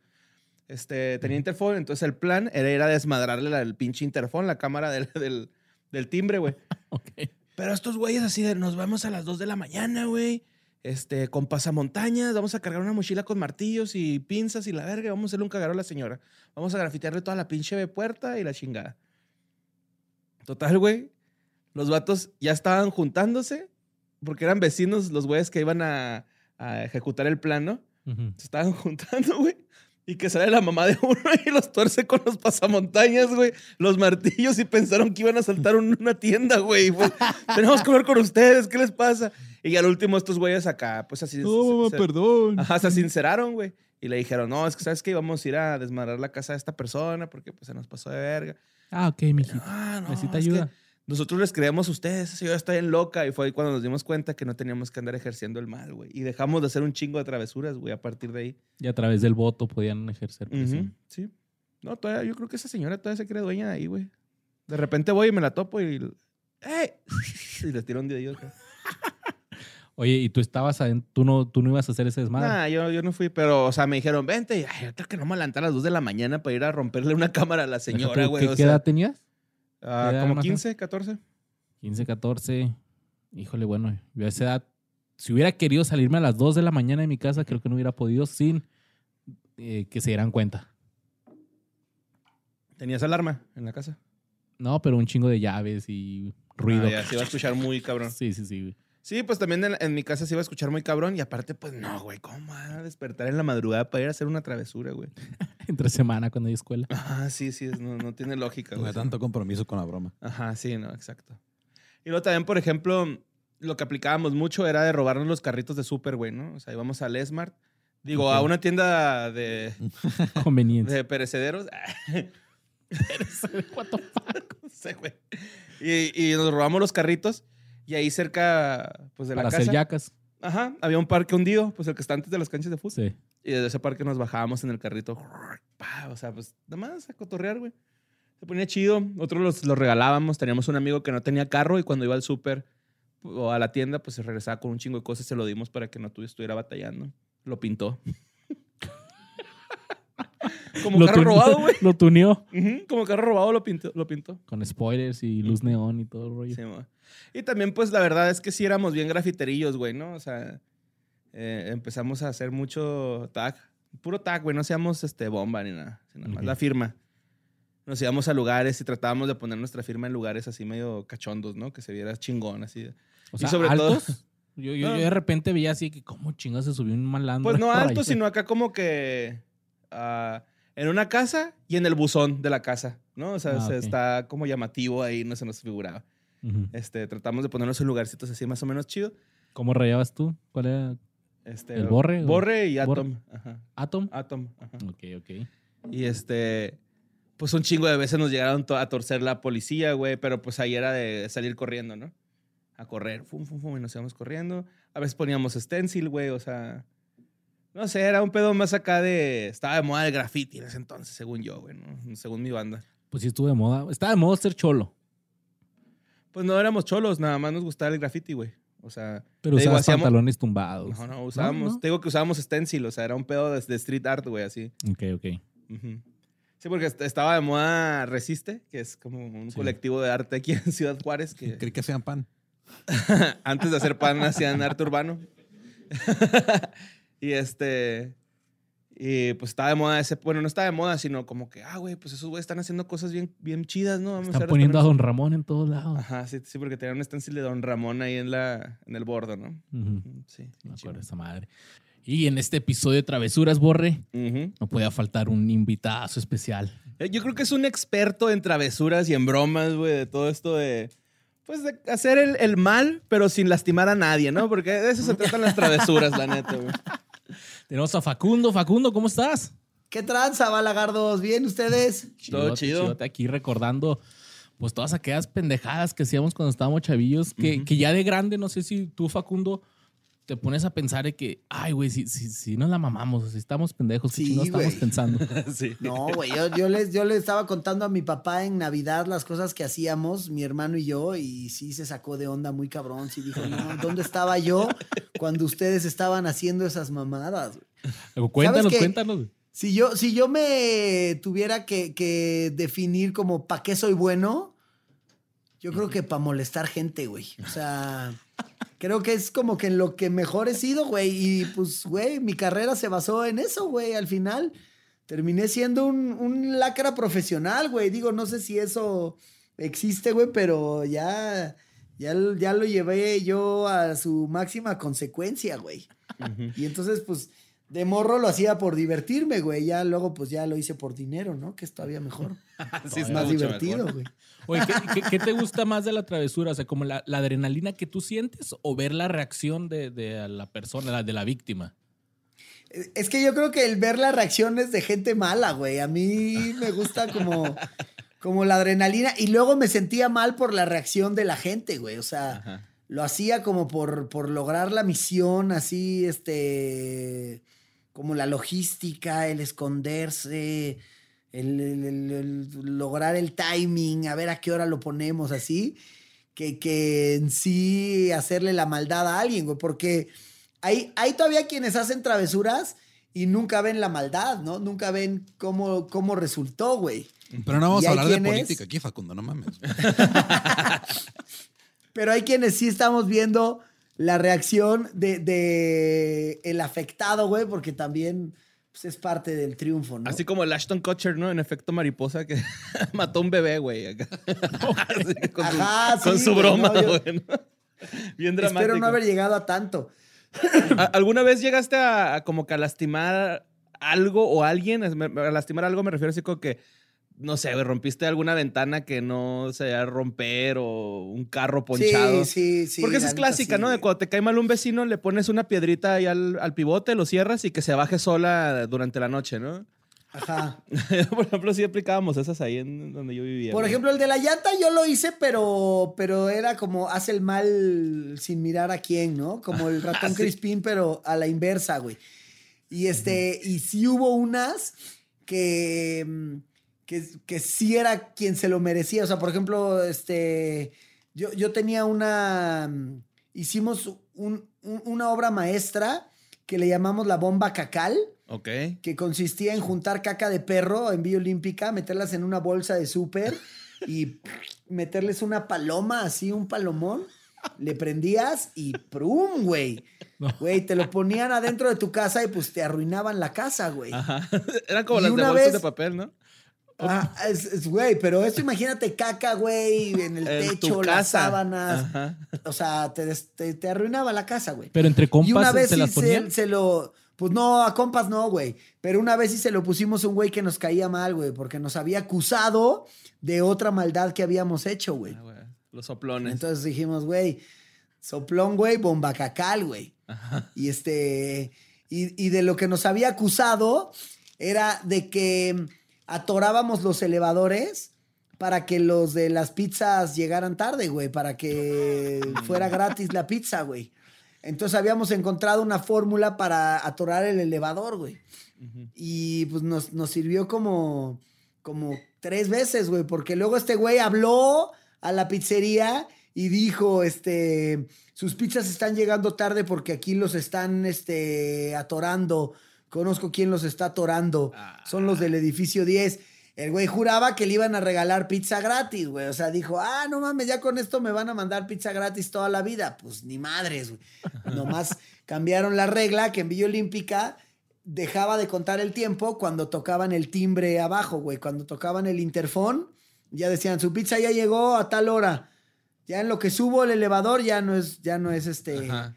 Este, tenía interfón, entonces el plan era ir a desmadrarle la- el pinche interfón, la cámara del, del, del timbre, güey. Ok. Pero estos güeyes así de nos vamos a las 2 de la mañana, güey. Este, con pasamontañas, vamos a cargar una mochila con martillos y pinzas y la verga, vamos a hacerle un cagadero a la señora. Vamos a grafitearle toda la pinche puerta y la chingada. Total, güey. Los vatos ya estaban juntándose porque eran vecinos los güeyes que iban a, a ejecutar el plan, ¿no? Se estaban juntando, güey. Y que sale la mamá de uno y los tuerce con los pasamontañas, güey. Los martillos y pensaron que iban a saltar un- una tienda, güey. Tenemos que hablar con ustedes, ¿qué les pasa? Y al último estos güeyes acá, pues así... No, se- mamá, se- perdón. Ajá, se sinceraron, güey. Y le dijeron, no, es que sabes que íbamos a ir a desmadrar la casa de esta persona porque pues se nos pasó de verga. Ah, ok, mijito. Ah, no, Necesita ayuda. Nosotros les creemos a ustedes, esa señora está bien loca. Y fue ahí cuando nos dimos cuenta que no teníamos que andar ejerciendo el mal, güey. Y dejamos de hacer un chingo de travesuras, güey, a partir de ahí. Y a través del voto podían ejercer presión. Sí. No, todavía, yo creo que esa señora todavía se cree dueña de ahí, güey. De repente voy y me la topo y. ¡Ey! Y le tiro un dedillo acá. Oye, ¿y tú estabas adentro? ¿Tú no, tú no ibas a hacer ese desmadre? Nah, yo, yo no fui, pero, o sea, me dijeron, vente. Y, ay, otra que no me levantar a las 2 de la mañana para ir a romperle una cámara a la señora, güey. ¿Qué, o qué sea, edad tenías? Ah, como más o 15, 14. 15, 14. Híjole, bueno, yo a esa edad, si hubiera querido salirme a las 2 de la mañana de mi casa, creo que no hubiera podido sin eh, que se dieran cuenta. ¿Tenías alarma en la casa? No, pero un chingo de llaves y ruido. Ah, ya, se iba a escuchar muy cabrón. Sí, sí, sí. Sí, pues también en, en mi casa se iba a escuchar muy cabrón. Y aparte, pues no, güey, ¿cómo van a despertar en la madrugada para ir a hacer una travesura, güey? Entre semana cuando hay escuela. Ah, sí, sí, es- no, no tiene lógica, güey. tanto compromiso con la broma. Ajá, sí, no, exacto. Y luego también, por ejemplo, lo que aplicábamos mucho era de robarnos los carritos de súper, güey, ¿no? O sea, íbamos al Smart. Digo, a una tienda de, Conveniencia. de perecederos. What the fuck? No sé, güey. Y, y nos robamos los carritos. Y ahí cerca, pues, de la Para casa. hacer yacas. Ajá, había un parque hundido, pues el que está antes de las canchas de fútbol. Sí. Y desde ese parque nos bajábamos en el carrito. O sea, pues nada más a cotorrear, güey. Se ponía chido. Otros los, los regalábamos. Teníamos un amigo que no tenía carro y cuando iba al súper o a la tienda, pues se regresaba con un chingo de cosas. Se lo dimos para que no tu- estuviera batallando. Lo pintó. Como Lo carro robado, güey. Lo tuneó. Como carro robado lo pintó. Lo pintó. Con spoilers y luz neón y todo el rollo. Sí, mo. y también, pues, la verdad es que sí éramos bien grafiterillos, güey, ¿no? O sea, eh, empezamos a hacer mucho tag. Puro tag, güey. No hacíamos este, bomba ni nada. sino nada más la firma. Nos íbamos a lugares y tratábamos de poner nuestra firma en lugares así medio cachondos, ¿no? Que se viera chingón, así. O sea, sobre todo- altos. Yo, yo, No. yo de repente veía así que, ¿cómo chingas se subió un malandro? Pues no alto, sino acá como que ah, en una casa y en el buzón de la casa, ¿no? O sea, Ah, está como llamativo ahí, no se nos figuraba. Este, tratamos de ponernos en lugarcitos así más o menos chido. ¿Cómo rayabas tú? ¿Cuál era? Este, ¿El borre Borre y borre? Atom. Ajá. ¿Atom? Atom. Ajá. Ok, ok. Y este, pues un chingo de veces nos llegaron a torcer la policía, güey, pero pues ahí era de salir corriendo, ¿no? A correr, fum, fum, fum, y nos íbamos corriendo. A veces poníamos stencil, güey, o sea, no sé, era un pedo más acá de, estaba de moda el graffiti en ese entonces, según yo, güey, ¿no? Según mi banda. Pues sí estuvo de moda. Estaba de moda ser cholo. Pues no éramos cholos, nada más nos gustaba el graffiti, güey. O sea, Pero te digo, usabas hacíamos- pantalones tumbados. No, no, usábamos. no. Te digo que usábamos stencil, o sea, era un pedo de, de street art, güey, así. Ok, ok. Sí, porque est- estaba de moda Resiste, que es como un Sí. colectivo de arte aquí en Ciudad Juárez, que Creí que hacían pan. antes de hacer pan hacían arte urbano. y este. Y pues estaba de moda ese. Bueno, no estaba de moda, sino como que, ah, güey, pues esos güeyes están haciendo cosas bien, bien chidas, ¿no? Vamos Están poniendo a Don Ramón en todos lados. Ajá, sí, sí, porque tenían un stencil de Don Ramón ahí en, la, en el bordo, ¿no? Ujú, Sí. Me acuerdo esa madre. Y en este episodio de Travesuras, Borre, no podía faltar un invitazo especial. Eh, Yo creo que es un experto en travesuras y en bromas, güey, de todo esto de. Pues de hacer el, el mal, pero sin lastimar a nadie, ¿no? Porque de eso se tratan las travesuras, la neta, güey. Tenemos a Facundo. Facundo, ¿cómo estás? ¿Qué tranza, balagardos? ¿Bien ustedes? Todo chido. chidote, Aquí recordando pues todas aquellas pendejadas que hacíamos cuando estábamos chavillos, que, que ya de grande, no sé si tú, Facundo, te pones a pensar de que, ay, güey, si, si, si nos la mamamos, si estamos pendejos, ¿qué Sí, chingados estamos pensando? Sí. No, güey, yo, yo les, yo le estaba contando a mi papá en Navidad las cosas que hacíamos, mi hermano y yo, y sí se sacó de onda muy cabrón. Sí dijo, no, ¿dónde estaba yo cuando ustedes estaban haciendo esas mamadas? güey?" Cuéntanos, cuéntanos. Si yo, si yo me tuviera que, que definir como para qué soy bueno, yo creo que para molestar gente, güey. O sea, creo que es como que en lo que mejor he sido, güey. Y pues, güey, mi carrera se basó en eso, güey. Al final terminé siendo un, un lacra profesional, güey. Digo, no sé si eso existe, güey, pero ya, ya, ya lo llevé yo a su máxima consecuencia, güey. Y entonces, pues, de morro lo hacía por divertirme, güey. Ya luego, pues, ya lo hice por dinero, ¿no? Que es todavía mejor. Sí, es más divertido, mejor. güey. Oye, ¿qué, qué, qué te gusta más de la travesura? O sea, como la, la adrenalina que tú sientes o ver la reacción de, de la persona, la- de la víctima. Es que yo creo que el ver las reacciones de gente mala, güey. A mí me gusta como, como la adrenalina. Y luego me sentía mal por la reacción de la gente, güey. O sea, Ajá. lo hacía como por, por lograr la misión, así, este, como la logística, el esconderse, el, el- el- el lograr el timing, a ver a qué hora lo ponemos, así, que, que en sí hacerle la maldad a alguien, güey, porque hay, hay todavía quienes hacen travesuras y nunca ven la maldad, ¿no? Nunca ven cómo, cómo resultó, güey. Pero no vamos ¿Y a hablar de política aquí, Facundo, no mames. Pero hay quienes sí estamos viendo la reacción de, de el afectado, güey, porque también pues, es parte del triunfo, ¿no? Así como el Ashton Kutcher, ¿no? En efecto mariposa que mató a un bebé, güey. con su, Ajá, con sí, su güey, broma, no, yo- güey. ¿no? Bien dramático. Espero no haber llegado a tanto. ¿A- ¿Alguna vez llegaste a, a como que a lastimar algo o alguien? A lastimar algo me refiero así como que, no sé, rompiste alguna ventana que no se debe romper o un carro ponchado. Sí, sí, sí. Porque esa es clásica, sí, ¿no? De cuando te cae mal un vecino, le pones una piedrita ahí al, al pivote, lo cierras y que se baje sola durante la noche, ¿no? Ajá. Por ejemplo, sí aplicábamos esas ahí en donde yo vivía. Por ejemplo, el de la llanta yo lo hice, pero, pero era como hace el mal sin mirar a quién, ¿no? Como el ratón Sí. Crispín, pero a la inversa, güey. Y este, y sí hubo unas que, mm, que, que sí era quien se lo merecía. O sea, por ejemplo, este, yo, yo tenía una, mm, hicimos un- un- una obra maestra que le llamamos la bomba cacal Ok. que consistía en juntar caca de perro en vía olímpica, meterlas en una bolsa de súper y meterles una paloma, así, un palomón. Le prendías y ¡prum, güey! No. Güey, te lo ponían adentro de tu casa y pues te arruinaban la casa, güey. Ajá. Eran como Y las de bolsas vez- de papel, ¿no? Ah, es, es, güey, pero esto imagínate caca, güey, en el En techo, las sábanas. Ajá. O sea, te, te, te arruinaba la casa, güey. Pero entre compas y una vez se las se, se lo. Pues no, a compas no, güey. Pero una vez sí se lo pusimos a un güey que nos caía mal, güey, porque nos había acusado de otra maldad que habíamos hecho, güey. Ah, güey. Los soplones. Entonces dijimos, güey, soplón, güey, bomba cacal, güey. Y este. Y, y de lo que nos había acusado era de que atorábamos los elevadores para que los de las pizzas llegaran tarde, güey, para que fuera gratis la pizza, güey. Entonces habíamos encontrado una fórmula para atorar el elevador, güey. Y pues nos, nos sirvió como, como tres veces, güey, porque luego este güey habló a la pizzería y y dijo, este, sus pizzas están llegando tarde porque aquí los están, este, atorando. Conozco quién los está atorando. Son los del edificio 10. El güey juraba que le iban a regalar pizza gratis, güey. O sea, dijo, ah, no mames, ya con esto me van a mandar pizza gratis toda la vida. Pues ni madres, güey. Nomás cambiaron la regla que en Villa Olímpica dejaba de contar el tiempo cuando tocaban el timbre abajo, güey. Cuando tocaban el interfón, ya decían, su pizza ya llegó a tal hora. Ya en lo que subo el elevador ya no es, ya no es este Ajá.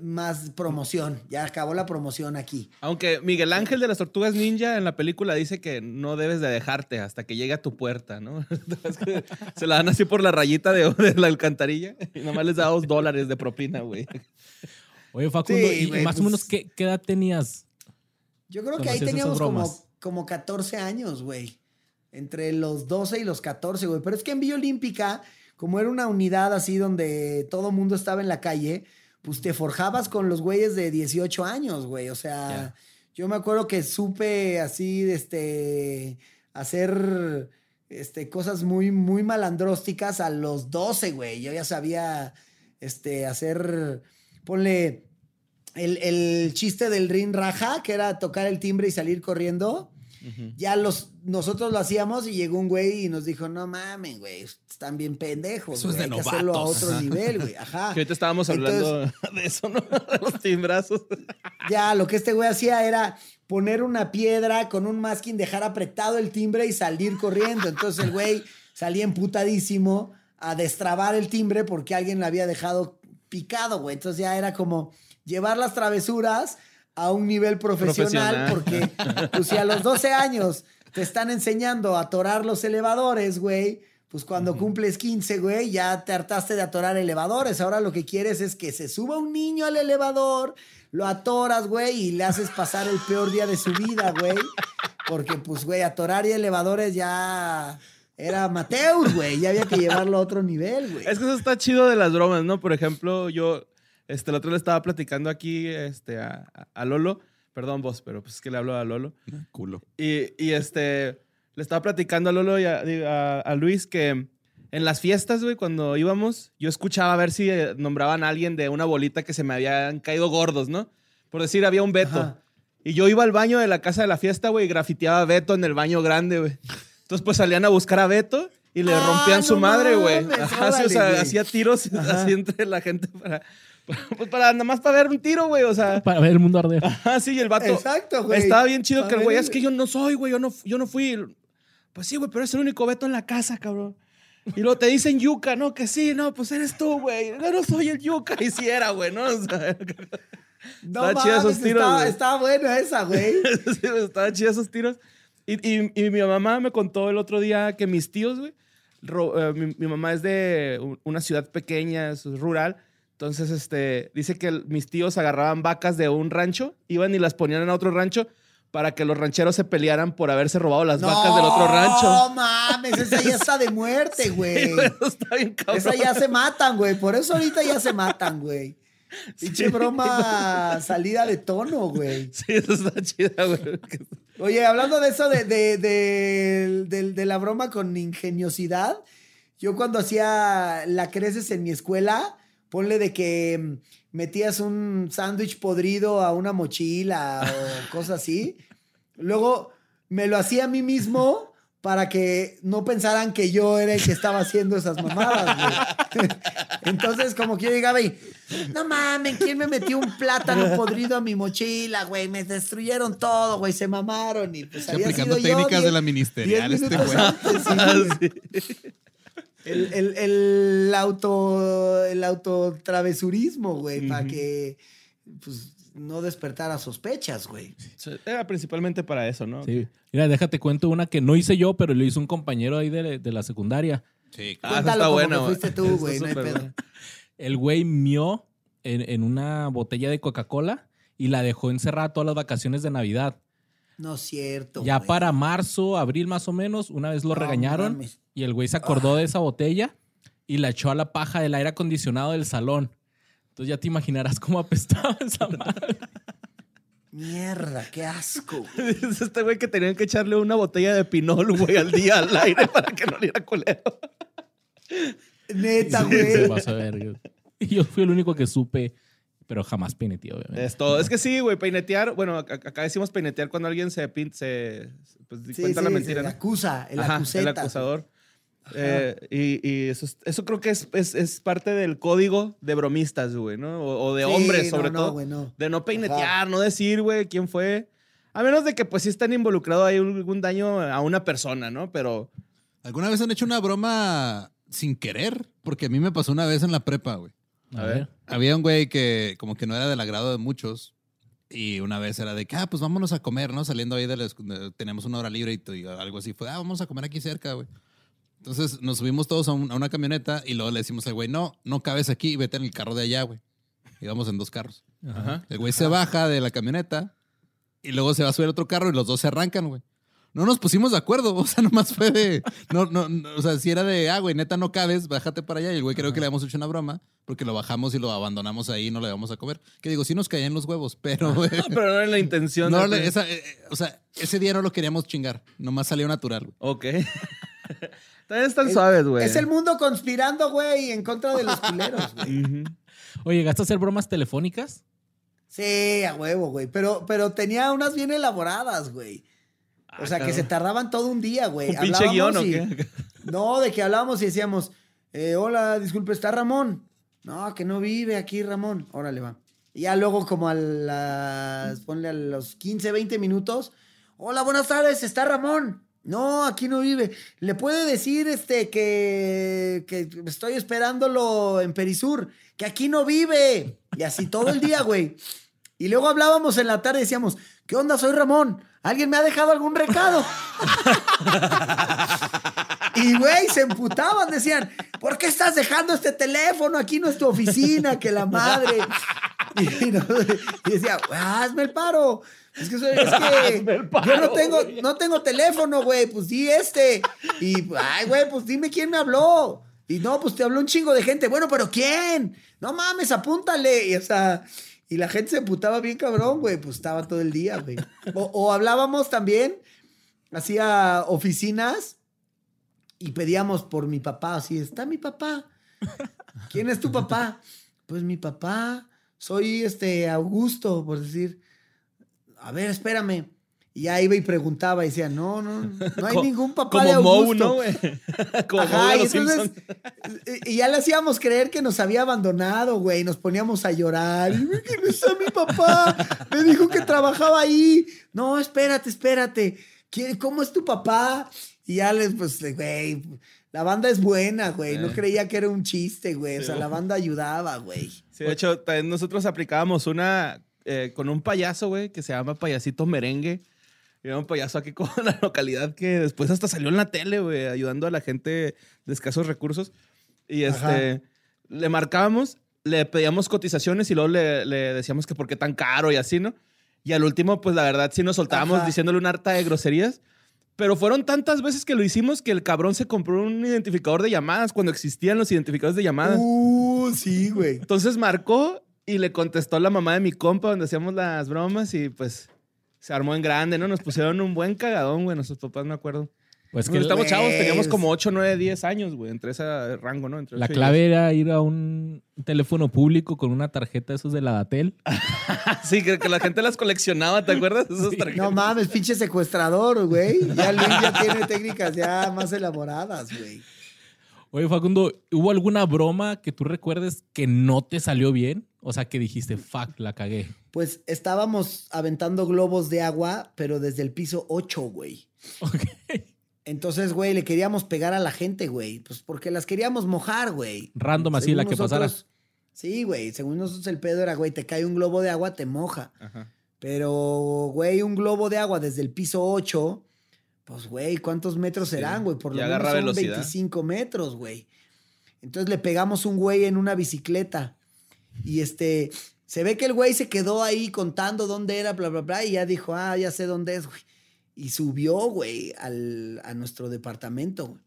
Más promoción. Ya acabó la promoción aquí. Aunque Miguel Ángel de las Tortugas Ninja en la película dice que no debes de dejarte hasta que llegue a tu puerta, ¿no? Se la dan así por la rayita de, de la alcantarilla y nomás les da dos dólares de propina, güey. Oye, Facundo, Sí, ¿y güey, más o pues- menos ¿qué, qué edad tenías? Yo creo que ahí teníamos como, como 14 años, güey. Entre los 12 y los 14, güey. Pero es que en Villa Olímpica, como era una unidad así donde todo mundo estaba en la calle, pues te forjabas con los güeyes de 18 años, güey. O sea, yo me acuerdo que supe así, este, hacer este, cosas muy, muy malandrósticas a los 12, güey. Yo ya sabía, este, hacer, ponle el, el chiste del rin raja, que era tocar el timbre y salir corriendo. Ya los, nosotros lo hacíamos y llegó un güey y nos dijo, no mames, güey, están bien pendejos. Eso es de hay que hacerlo a novatos". otro nivel, güey. Ajá. Que ahorita estábamos hablando de eso, ¿no? De los timbrazos. Ya, lo que este güey hacía era poner una piedra con un masking, dejar apretado el timbre y salir corriendo. Entonces el güey salía emputadísimo a destrabar el timbre porque alguien le había dejado picado, güey. Entonces ya era como llevar las travesuras a un nivel profesional, Profesional. porque pues si a los 12 años te están enseñando a atorar los elevadores, güey, pues cuando cumples 15, güey, ya te hartaste de atorar elevadores. Ahora lo que quieres es que se suba un niño al elevador, lo atoras, güey, y le haces pasar el peor día de su vida, güey. Porque, pues, güey, atorar y elevadores ya era amateur, güey. Ya había que llevarlo a otro nivel, güey. Es que eso está chido de las bromas, ¿no? Por ejemplo, yo, este, el otro le estaba platicando aquí, este, a, a- Lolo. Perdón vos, pero pues es que le hablo a Lolo. Culo. Y, y, este, le estaba platicando a Lolo y a, a- a Luis que en las fiestas, güey, cuando íbamos, yo escuchaba a ver si eh, nombraban a alguien de una bolita que se me habían caído gordos, ¿no? Por decir, había un Beto. Ajá. Y yo iba al baño de la casa de la fiesta, güey, y grafiteaba a Beto en el baño grande, güey. Entonces, pues salían a buscar a Beto y le Ah, rompían su no madre, güey. Ajá, sí, o sea, hacía tiros Ajá. así entre la gente para, pues para nada más para ver un tiro, güey. O sea, Para ver el mundo arder. ajá, sí, y el vato. Exacto, güey. Estaba bien chido A que el güey, es que yo no soy, güey, yo no, yo no fui. Pues sí, güey, pero es el único Beto en la casa, cabrón. Y luego te dicen yuca, ¿no? Que sí, no, pues eres tú, güey. Yo no soy el yuca. Y sí era, güey, ¿no? O sea, No chido esos tiros, estaba, güey. estaba buena esa, güey. Sí, estaban chidos esos tiros. Y, y- y mi mamá me contó el otro día que mis tíos, güey, ro- eh, mi, mi mamá es de una ciudad pequeña, es rural. Entonces, este, dice que el- mis tíos agarraban vacas de un rancho, iban y las ponían en otro rancho para que los rancheros se pelearan por haberse robado las vacas del otro rancho. No mames, esa ya está de muerte, güey. Está bien cabrón. Esa ya se matan, güey. Por eso ahorita ya se matan, güey. Pinche Sí. broma salida de tono, güey. Sí, eso está chida, güey. Oye, hablando de eso de, de- de- de la broma con ingeniosidad, yo cuando hacía la creces en mi escuela, ponle de que mm, metías un sándwich podrido a una mochila o cosas así. Luego me lo hacía a mí mismo para que no pensaran que yo era el que estaba haciendo esas mamadas, güey. Entonces, como que yo llegaba y, no mames, ¿quién me metió un plátano podrido a mi mochila, güey? Me destruyeron todo, güey, se mamaron y pues había aplicando sido yo técnicas de diez- la ministerial este minutos güey. sí, Ah, güey. El, el, el auto, el autotravesurismo, güey, para que pues, no despertara sospechas, güey. Era principalmente para eso, ¿no? Sí. Mira, déjate cuento una que no hice yo, pero lo hizo un compañero ahí de, de la secundaria. Sí, Ah, esa Cuéntalo está como buena, que güey. fuiste tú, güey, no hay pedo. El güey mió en, en una botella de Coca-Cola y la dejó encerrada todas las vacaciones de Navidad. No es cierto. Ya güey. para marzo, abril más o menos, una vez lo No regañaron mames. Ah. y el güey se acordó de esa botella y la echó a la paja del aire acondicionado del salón. Entonces ya te imaginarás cómo apestaba esa madre. Mierda, qué asco. Dice este güey que tenían que echarle una botella de pinol, güey, al día al aire para que no le diera culero. Neta, güey. Y yo fui el único que supe, pero jamás peineteé, obviamente. Es todo. Es que sí, güey, peinetear. Bueno, ac- acá decimos peinetear cuando alguien se, pin- se pues, Sí, cuenta sí, la mentira. El ¿no? acusa, el Ajá, el acusador. Eh, y y eso, es- eso creo que es, es, es parte del código de bromistas, güey, ¿no? O, o de Sí, hombres, no, sobre no, todo. güey, no. De no peinetear, no decir, güey, quién fue. A menos de que, pues, sí están involucrados ahí algún daño a una persona, ¿no? Pero. ¿Alguna vez han hecho una broma sin querer? Porque a mí me pasó una vez en la prepa, güey. A A ver. ver. Había un güey que como que no era del agrado de muchos. Y una vez era de que, ah, pues vámonos a comer, ¿no? Saliendo ahí de la tenemos una hora libre y, y algo así. Fue, ah, vamos a comer aquí cerca, güey. Entonces nos subimos todos a, un- a una camioneta y luego le decimos al güey, no, no cabes aquí, vete en el carro de allá, güey. Íbamos en dos carros. Ajá. El güey se baja de la camioneta y luego se va a subir a otro carro y los dos se arrancan, güey. No nos pusimos de acuerdo, o sea, nomás fue de. No, no, no, o sea, si era de, ah, güey, neta no cabes, bájate para allá. Y el güey creo que le habíamos hecho una broma porque lo bajamos y lo abandonamos ahí y no le íbamos a comer. Que digo, sí nos caían los huevos, pero, güey. Pero no era la intención. no de- esa, eh, eh, o sea, ese día no lo queríamos chingar, nomás salió natural, güey. Ok. También están Es- suaves, güey. Es el mundo conspirando, güey, en contra de los culeros, güey. Oye, ¿llegaste a hacer bromas telefónicas? Sí, a huevo, güey. Pero, pero tenía unas bien elaboradas, güey. O sea, que se tardaban todo un día, güey. ¿Un pinche guion o Hablábamos y- qué? No, de que hablábamos y decíamos, eh, hola, disculpe, ¿está Ramón? No, que no vive aquí Ramón. Órale, va. Y ya luego como a las, ponle a los 15, 20 minutos, hola, buenas tardes, ¿está Ramón? No, aquí no vive. ¿Le puede decir este que, que estoy esperándolo en Perisur? Que aquí no vive. Y así todo el día, güey. Y luego hablábamos en la tarde y decíamos, ¿qué onda? Soy Ramón. ¿Alguien me ha dejado algún recado? Y, güey, se emputaban, decían, ¿por qué estás dejando este teléfono? Aquí no es tu oficina, que la madre. Y, no- y decía, "Güey, hazme el paro. Es que, soy- es que paro, yo no tengo, no tengo teléfono, güey, pues di este. Y, ay, güey, pues dime quién me habló. Y no, pues te habló un chingo de gente. Bueno, pero ¿quién? No mames, apúntale. Y, o sea, y la gente se emputaba bien cabrón, güey. Pues estaba todo el día, güey. O, o hablábamos también, hacía oficinas y pedíamos por mi papá, así, está mi papá. ¿Quién es tu papá? Pues mi papá, soy este Augusto, por decir. A ver, espérame. Y ya iba y preguntaba y decía, no, no, no hay ningún papá de Como Augusto. Moe, ¿no, güey? Como Ajá, de y entonces, y ya le hacíamos creer que nos había abandonado, güey. Nos poníamos a llorar. Y, "Güey, que no está mi papá. Me dijo que trabajaba ahí. No, espérate, espérate. ¿Quién- ¿Cómo es tu papá? Y ya les, pues, güey, la banda es buena, güey. No creía que era un chiste, güey. O sea, la banda ayudaba, güey. Sí, de hecho, nosotros aplicábamos una eh, con un payaso, güey, que se llama Payasito Merengue. Era un payaso aquí con la localidad que después hasta salió en la tele, güey, ayudando a la gente de escasos recursos. Y este, le marcábamos, le pedíamos cotizaciones y luego le, le decíamos que por qué tan caro y así, ¿no? Y al último, pues la verdad, sí nos soltábamos Ajá. diciéndole un harta de groserías. Pero fueron tantas veces que lo hicimos que el cabrón se compró un identificador de llamadas cuando existían los identificadores de llamadas. Uh, sí, güey. Entonces marcó y le contestó la mamá de mi compa donde hacíamos las bromas y pues se armó en grande, ¿no? Nos pusieron un buen cagadón, güey, nuestros papás, me acuerdo. Pues que estamos chavos, teníamos como 8, 9, 10 años, güey, entre ese rango, ¿no? Entre la clave era ir a un teléfono público con una tarjeta de esos de la Datel. 10. Sí, que, que la gente las coleccionaba, ¿te acuerdas? Esas Sí. tarjetas. No mames, pinche secuestrador, güey. Ya Luis ya tiene técnicas ya más elaboradas, güey. Oye, Facundo, ¿hubo alguna broma que tú recuerdes que no te salió bien? O sea, que dijiste, fuck, la cagué. Pues estábamos aventando globos de agua, pero desde el piso 8, güey. Ok. Entonces, güey, le queríamos pegar a la gente, güey. Pues porque las queríamos mojar, güey. Random así Según la que pasara. nosotros- Sí, güey. Según nosotros el pedo era, güey, te cae un globo de agua, te moja. Ajá. Pero, güey, un globo de agua desde el piso 8, pues, güey, ¿cuántos metros Sí. serán, güey? Por Y lo menos son velocidad. 25 metros, güey. Entonces le pegamos un güey en una bicicleta. Y este, se ve que el güey se quedó ahí contando dónde era, bla, bla, bla, y ya dijo, ah, ya sé dónde es, güey. Y subió, güey, al- a nuestro departamento, güey.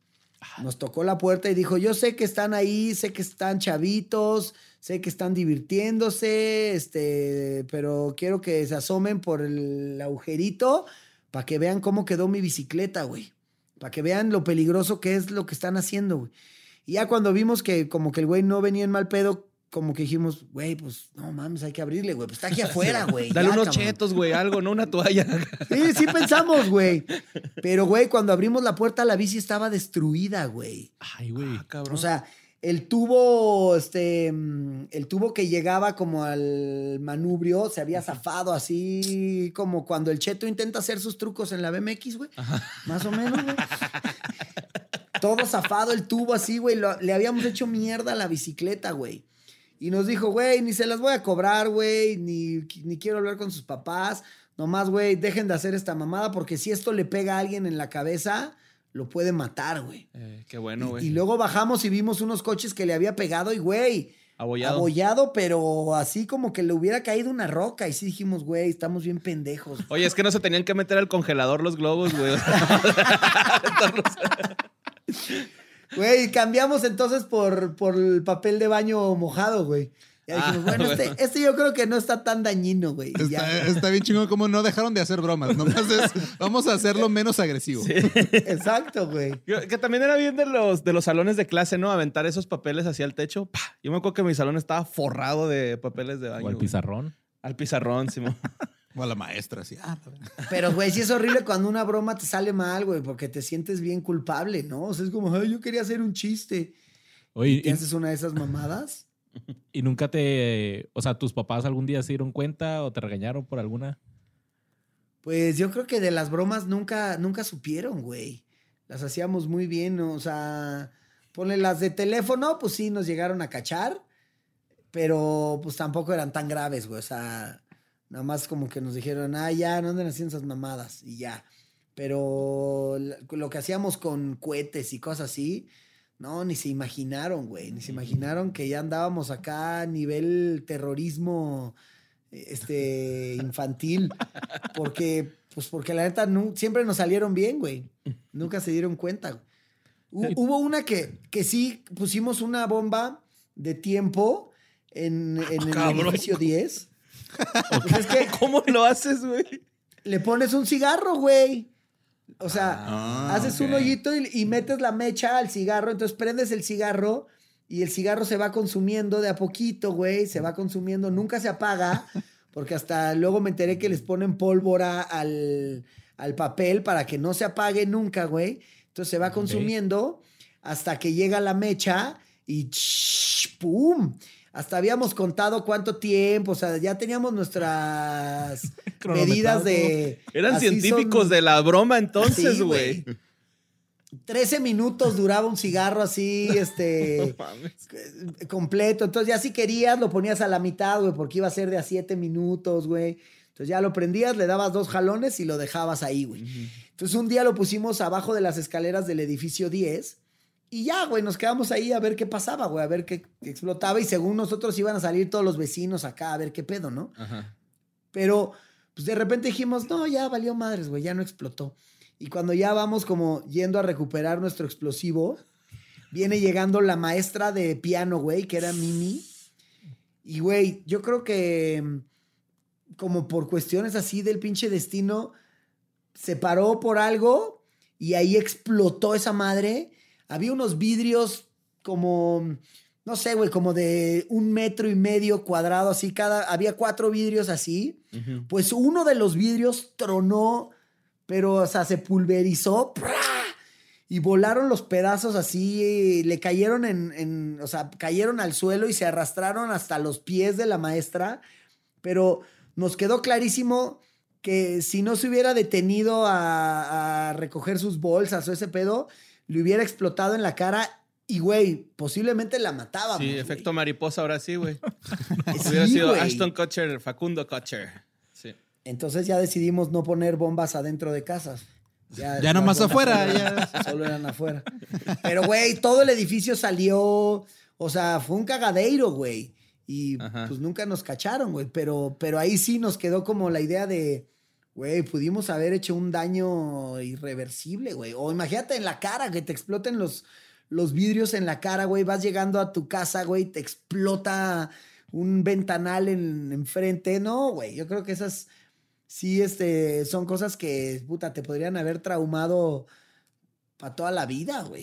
Nos tocó la puerta y dijo, yo sé que están ahí, sé que están chavitos, sé que están divirtiéndose, este, pero quiero que se asomen por el agujerito para que vean cómo quedó mi bicicleta, güey. Para que vean lo peligroso que es lo que están haciendo, güey. Y ya cuando vimos que como que el güey no venía en mal pedo, como que dijimos, güey, pues no mames, hay que abrirle, güey. Pues está aquí afuera, güey. Dale ya, unos cabrón". chetos, güey, algo, no una toalla. Sí, sí pensamos, güey. Pero, güey, cuando abrimos la puerta, la bici estaba destruida, güey. Ay, güey. Ah, cabrón. O sea, el tubo, este, mm, el tubo que llegaba como al manubrio se había zafado así como cuando el cheto intenta hacer sus trucos en la BMX, güey. Más o menos, güey. Todo zafado el tubo así, güey. Le habíamos hecho mierda a la bicicleta, güey. Y nos dijo, güey, ni se las voy a cobrar, güey, ni, ni quiero hablar con sus papás. Nomás, güey, dejen de hacer esta mamada porque si esto le pega a alguien en la cabeza, lo puede matar, güey. Eh, qué bueno, güey. y, luego bajamos y vimos unos coches que le había pegado y, güey, Abollado. abollado, pero así como que le hubiera caído una roca. Y sí dijimos, güey, estamos bien pendejos. Oye, es que no se tenían que meter al congelador los globos, güey. Güey, cambiamos entonces por, por el papel de baño mojado, güey. Ya dijimos, Ah, bueno, este, bueno. este yo creo que no está tan dañino, güey. Está, ya. está bien chingón como no dejaron de hacer bromas. Nomás es, vamos a hacerlo menos agresivo. Exacto, güey. Yo- Que también era bien de los, de los salones de clase, ¿no? Aventar esos papeles hacia el techo. ¡pah! Yo me acuerdo que mi salón estaba forrado de papeles de baño. O güey. pizarrón. Al pizarrón, Simón. O a la maestra, así. Ah, Pero, güey, sí es horrible cuando una broma te sale mal, güey, porque te sientes bien culpable, ¿no? O sea, es como, ay, yo quería hacer un chiste. Oye, ¿Y te y, haces una de esas mamadas? y nunca te. O sea, ¿tus papás algún día se dieron cuenta o te regañaron por alguna? Pues yo creo que de las bromas nunca, nunca supieron, güey. Las hacíamos muy bien, ¿no? o sea, ponle las de teléfono, pues sí nos llegaron a cachar, pero pues tampoco eran tan graves, güey. O sea, nada más como que nos dijeron, ah, ya, no anden haciendo esas mamadas y ya. Pero lo que hacíamos con cohetes y cosas así, no, ni se imaginaron, güey. Ni se imaginaron que ya andábamos acá a nivel terrorismo este, infantil. Porque, pues porque la neta siempre nos salieron bien, güey. Nunca se dieron cuenta. Hubo una que, que sí pusimos una bomba de tiempo en, en el edificio 10. Es que ¿Cómo lo haces, güey? le pones un cigarro, güey. O sea, Ah, haces un hoyito y, y metes la mecha al cigarro, entonces prendes el cigarro y el cigarro se va consumiendo de a poquito, güey, se va consumiendo, nunca se apaga, porque hasta luego me enteré que les ponen pólvora al, al papel para que no se apague nunca, güey. Entonces se va consumiendo hasta que llega la mecha y. ¡pum! Hasta habíamos contado cuánto tiempo, o sea, ya teníamos nuestras medidas de... Eran científicos son- de la broma entonces, Sí, güey. 13 minutos duraba un cigarro así, este, No completo. Entonces ya si querías lo ponías a la mitad, güey, porque iba a ser de a 7 minutos, güey. Entonces ya lo prendías, le dabas dos jalones y lo dejabas ahí, güey. Entonces un día lo pusimos abajo de las escaleras del edificio 10 y ya, güey, nos quedamos ahí a ver qué pasaba, güey, a ver qué qué explotaba y según nosotros iban a salir todos los vecinos acá a ver qué pedo, ¿no? Ajá. Pero pues de repente dijimos, no, ya valió madres, güey, ya no explotó. Y cuando ya vamos como yendo a recuperar nuestro explosivo, viene llegando la maestra de piano, güey, que era Mimi. Y, güey, yo creo que mm, como por cuestiones así del pinche destino, se paró por algo y ahí explotó esa madre. Había unos vidrios como, no sé, güey, como de un metro y medio cuadrado, así cada, había cuatro vidrios así. Pues uno de los vidrios tronó, pero, o sea, se pulverizó. ¡prá! Y volaron los pedazos así, le cayeron en, en- o sea, cayeron al suelo y se arrastraron hasta los pies de la maestra. Pero nos quedó clarísimo que si no se hubiera detenido a, a recoger sus bolsas o ese pedo, le hubiera explotado en la cara y, güey, posiblemente la matábamos. Sí, güey. efecto mariposa ahora sí, güey. Sí, Hubiera sido güey. Ashton Kutcher, Facundo Kutcher. Sí. Entonces ya decidimos no poner bombas adentro de casas. Ya las nomás afuera, solo- Solo eran afuera. Pero, güey, todo el edificio salió. O sea, fue un cagadero, güey. Y Ajá. pues nunca nos cacharon, güey. Pero, pero ahí sí nos quedó como la idea de, güey, pudimos haber hecho un daño irreversible, güey. O imagínate en la cara, que te exploten los, los vidrios en la cara, güey. Vas llegando a tu casa, güey, te explota un ventanal en enfrente. No, güey. Yo creo que esas sí, este, son cosas que, puta, te podrían haber traumado para toda la vida, güey.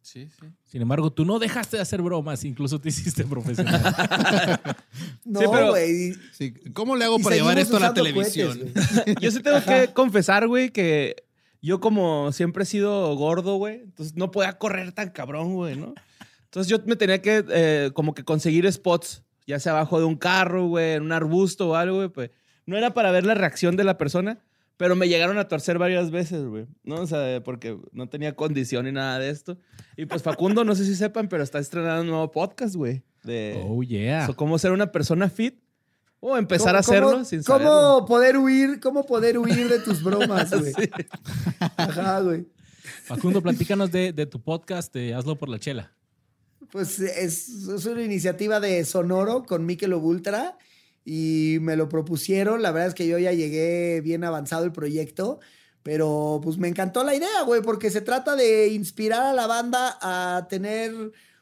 Sí, sí. Sin embargo, tú no dejaste de hacer bromas, incluso te hiciste profesional. No, güey. Sí, ¿Cómo le hago para llevar esto a la televisión? cohetes. Yo sí tengo que confesar, güey, que yo como siempre he sido gordo, güey, entonces no podía correr tan cabrón, güey, ¿no? Entonces yo me tenía que eh, como que conseguir spots, ya sea abajo de un carro, güey, en un arbusto o algo, güey, pues no era para ver la reacción de la persona, pero me llegaron a torcer varias veces, güey, ¿no? O sea, porque no tenía condición ni nada de esto. Y pues Facundo, no sé si sepan, pero está estrenando un nuevo podcast, güey, de oh, yeah. so, cómo ser una persona fit o empezar a ¿Cómo- hacerlo cómo- sin ¿Cómo saberlo. poder huir? ¿Cómo poder huir de tus bromas, güey? Ajá, güey. Facundo, platícanos de, de tu podcast, de Hazlo por la Chela. Pues es, es una iniciativa de Sonoro con Mikel Ultra y me lo propusieron. La verdad es que yo ya llegué bien avanzado el proyecto, pero pues me encantó la idea, güey, porque se trata de inspirar a la banda a tener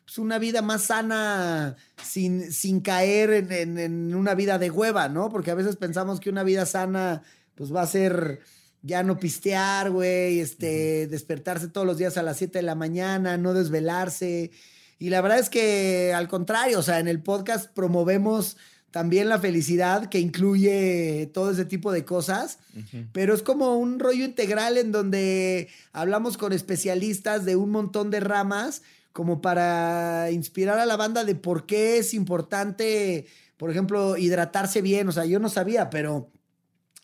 pues, una vida más sana sin, sin caer en, en- en una vida de hueva, ¿no? Porque a veces pensamos que una vida sana pues va a ser ya no pistear, güey, este, despertarse todos los días a las 7 de la mañana, no desvelarse. Y la verdad es que al contrario, o sea, en el podcast promovemos también la felicidad que incluye todo ese tipo de cosas, pero es como un rollo integral en donde hablamos con especialistas de un montón de ramas como para inspirar a la banda de por qué es importante, por ejemplo, hidratarse bien, o sea, yo no sabía, pero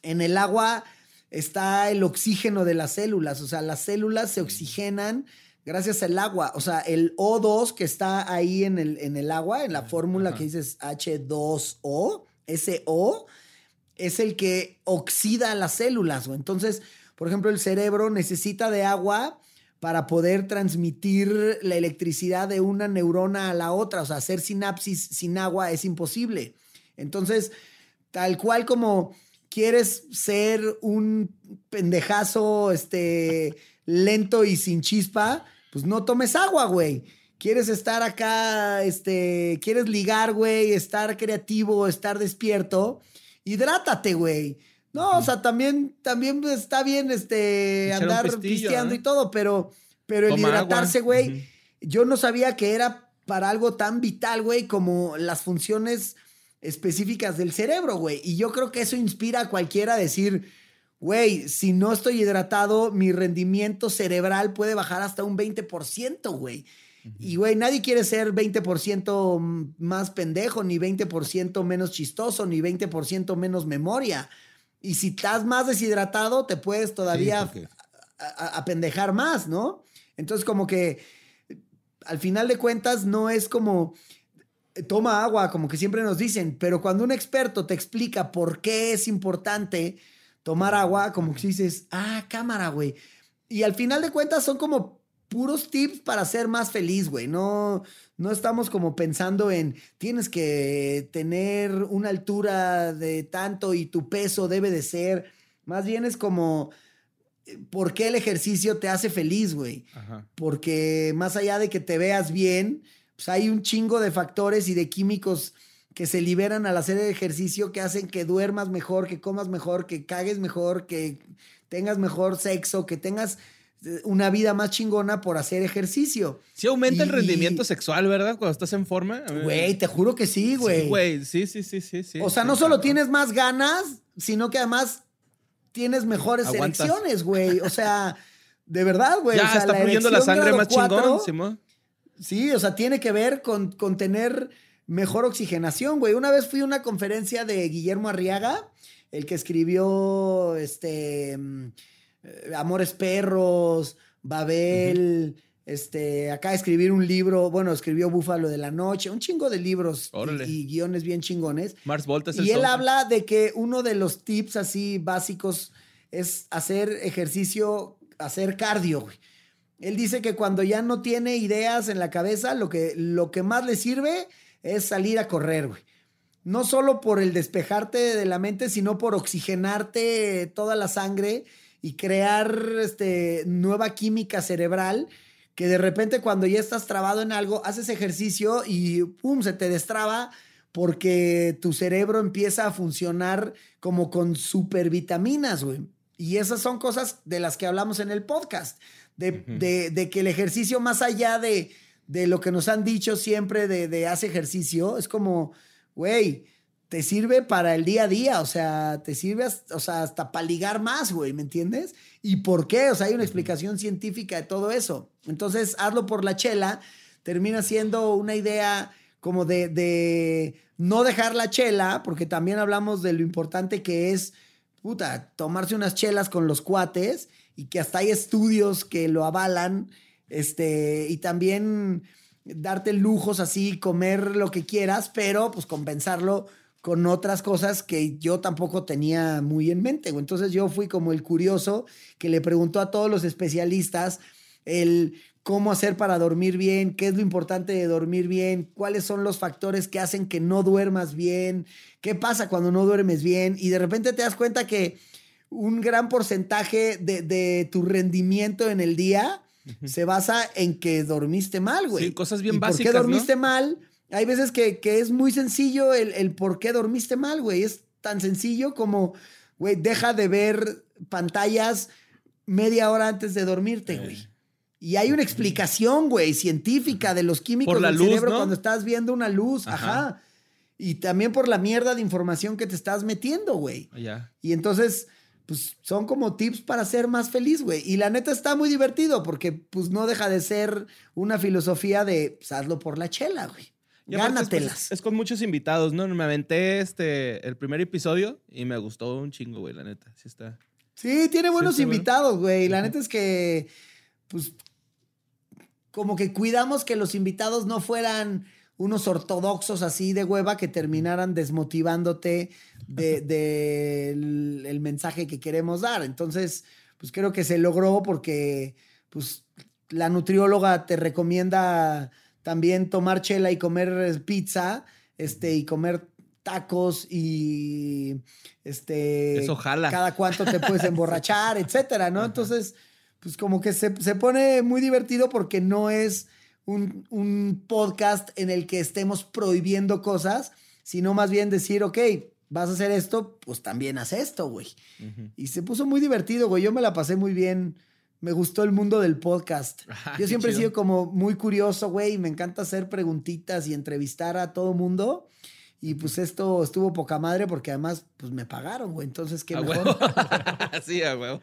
en el agua está el oxígeno de las células, o sea, las células se oxigenan gracias al agua, o sea, el O2 que está ahí en el, en el agua, en la fórmula que dices H2O, ese O es el que oxida las células, güey. Entonces, por ejemplo, el cerebro necesita de agua para poder transmitir la electricidad de una neurona a la otra, o sea, hacer sinapsis sin agua es imposible. Entonces, tal cual como quieres ser un pendejazo, este, lento y sin chispa, pues no tomes agua, güey. Quieres estar acá, este, quieres ligar, güey, estar creativo, estar despierto, hidrátate, güey. No, o sea, también, también está bien, este, Echar andar pistillo, pisteando ¿eh? y todo, pero, pero el hidratarse, güey, yo no sabía que era para algo tan vital, güey, como las funciones específicas del cerebro, güey. Y yo creo que eso inspira a cualquiera a decir, güey, si no estoy hidratado, mi rendimiento cerebral puede bajar hasta un 20%, güey. Y, güey, nadie quiere ser 20% más pendejo, ni 20% menos chistoso, ni 20% menos memoria. Y si estás más deshidratado, te puedes todavía porque- a, a- a pendejar más, ¿no? Entonces, como que al final de cuentas no es como toma agua, como que siempre nos dicen, pero cuando un experto te explica por qué es importante tomar agua, como que dices, ah, cámara, güey. Y al final de cuentas son como puros tips para ser más feliz, güey. No, no estamos como pensando en tienes que tener una altura de tanto y tu peso debe de ser. Más bien es como eh, por qué el ejercicio te hace feliz, güey porque más allá de que te veas bien, pues hay un chingo de factores y de químicos que se liberan al hacer el ejercicio que hacen que duermas mejor, que comas mejor, que cagues mejor, que tengas mejor sexo, que tengas eh, una vida más chingona por hacer ejercicio. Sí aumenta el rendimiento sexual, ¿verdad? Cuando estás en forma. Güey, te juro que sí, güey. Sí, güey. Sí, sí, sí, sí, sí. o sea, Sí, no solo tienes más ganas, sino que además tienes mejores Aguantas. elecciones, güey. O sea, de verdad, güey. Ya O sea, está fluyendo la erección sangre más chingón, Simón. Sí, o sea, tiene que ver con, con tener mejor oxigenación, güey. Una vez fui a una conferencia de Guillermo Arriaga, el que escribió este mm, eh, Amores Perros, Babel, este, acá escribir un libro, bueno, escribió Búfalo de la Noche, un chingo de libros y- guiones bien chingones. Mars Volta es el Y él habla de que uno de los tips así básicos es hacer ejercicio, hacer cardio, güey. Él dice que cuando ya no tiene ideas en la cabeza, lo que, lo que más le sirve es salir a correr, güey. No solo por el despejarte de la mente, sino por oxigenarte toda la sangre y crear este, nueva química cerebral que de repente cuando ya estás trabado en algo, haces ejercicio y pum, se te destraba porque tu cerebro empieza a funcionar como con supervitaminas, güey. Y esas son cosas de las que hablamos en el podcast, de, de- de que el ejercicio, más allá de, de lo que nos han dicho siempre de, de hace ejercicio, es como, güey, te sirve para el día a día, o sea, te sirve hasta, o sea, hasta para ligar más, güey, ¿me entiendes? ¿Y por qué? O sea, hay una explicación científica de todo eso. Entonces, hazlo por la chela, termina siendo una idea como de, de no dejar la chela, porque también hablamos de lo importante que es, puta, tomarse unas chelas con los cuates y que hasta hay estudios que lo avalan, este, y también darte lujos así, comer lo que quieras, pero pues compensarlo con otras cosas que yo tampoco tenía muy en mente. Entonces yo fui como el curioso que le preguntó a todos los especialistas el cómo hacer para dormir bien, qué es lo importante de dormir bien, cuáles son los factores que hacen que no duermas bien, qué pasa cuando no duermes bien y de repente te das cuenta que un gran porcentaje de, de tu rendimiento en el día se basa en que dormiste mal, güey. Sí, cosas bien ¿Y básicas, ¿Por qué ¿no? dormiste mal? Hay veces que, que es muy sencillo el, el por qué dormiste mal, güey. Es tan sencillo como, güey, deja de ver pantallas media hora antes de dormirte, güey. Y hay una explicación, güey, científica de los químicos del luz, cerebro ¿no? cuando estás viendo una luz, ajá. Ajá. Y también por la mierda de información que te estás metiendo, güey. Ya. Y entonces, pues son como tips para ser más feliz, güey. Y la neta está muy divertido porque pues no deja de ser una filosofía de pues, hazlo por la chela, güey. Es, pues, Gánatelas. Es, con muchos invitados, ¿no? Me aventé este, el primer episodio y me gustó un chingo, güey, la neta. Sí está. Sí, tiene buenos está bueno. invitados, güey. La neta es que, pues, como que cuidamos que los invitados no fueran unos ortodoxos así de hueva que terminaran desmotivándote de, de el, el mensaje que queremos dar. Entonces, pues creo que se logró porque, pues, la nutrióloga te recomienda también tomar chela y comer pizza, este, y comer tacos y este Eso jala. cada cuánto te puedes emborrachar, etcétera, ¿no? Entonces, pues como que se, se pone muy divertido porque no es un, un podcast en el que estemos prohibiendo cosas, sino más bien decir, ok, vas a hacer esto, pues también haz esto, güey. Y se puso muy divertido, güey. Yo me la pasé muy bien. Me gustó el mundo del podcast. Ah, Yo siempre he sido como muy curioso, güey. y Me encanta hacer preguntitas y entrevistar a todo mundo. Y pues esto estuvo poca madre porque además pues me pagaron, güey. Entonces, qué A mejor. huevo. sí, a huevo.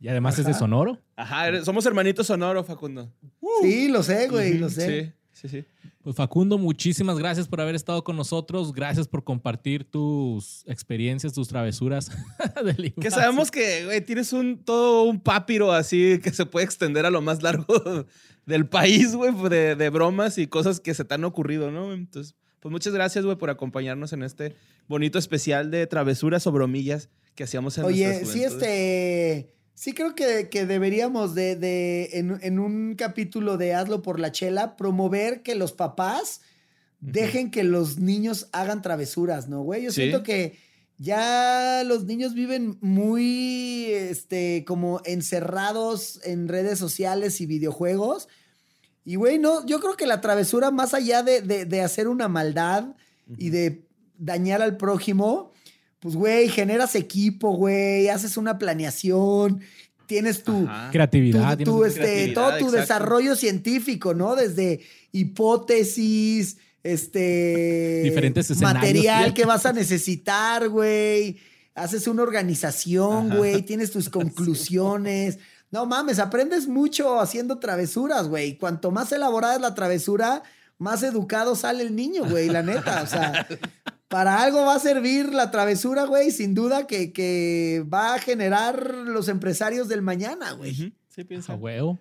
Y además es de Sonoro. Ajá, somos hermanitos sonoro, Facundo. Sí, lo sé, güey, lo sé. Sí, sí, sí. Pues Facundo, muchísimas gracias por haber estado con nosotros. Gracias por compartir tus experiencias, tus travesuras de la Que sabemos que, güey, tienes un todo un papiro así que se puede extender a lo más largo del país, güey, de, de bromas y cosas que se te han ocurrido, ¿no? Entonces, pues muchas gracias, güey, por acompañarnos en este bonito especial de travesuras o bromillas que hacíamos en Oye, sí, este. Sí, creo que, que deberíamos de, de en, en un capítulo de Hazlo por la Chela, promover que los papás dejen que los niños hagan travesuras, ¿no, güey? Yo Sí. siento que ya los niños viven muy, este, como encerrados en redes sociales y videojuegos. Y, güey, no, yo creo que la travesura, más allá de, de- de hacer una maldad y de dañar al prójimo, pues, güey, generas equipo, güey, haces una planeación, tienes tu, Ajá. Creatividad. tu- tu, tienes- este, creatividad, todo tu exacto. desarrollo científico, ¿no? Desde hipótesis, este... Diferentes escenarios. Material que vas a necesitar, güey. Haces una organización, Ajá. güey. Tienes tus conclusiones. No mames, aprendes mucho haciendo travesuras, güey. Cuanto más elaborada es la travesura, más educado sale el niño, güey, la neta. O sea, para algo va a servir la travesura, güey, sin duda que, que va a generar los empresarios del mañana, güey. Sí, piensa. A huevo.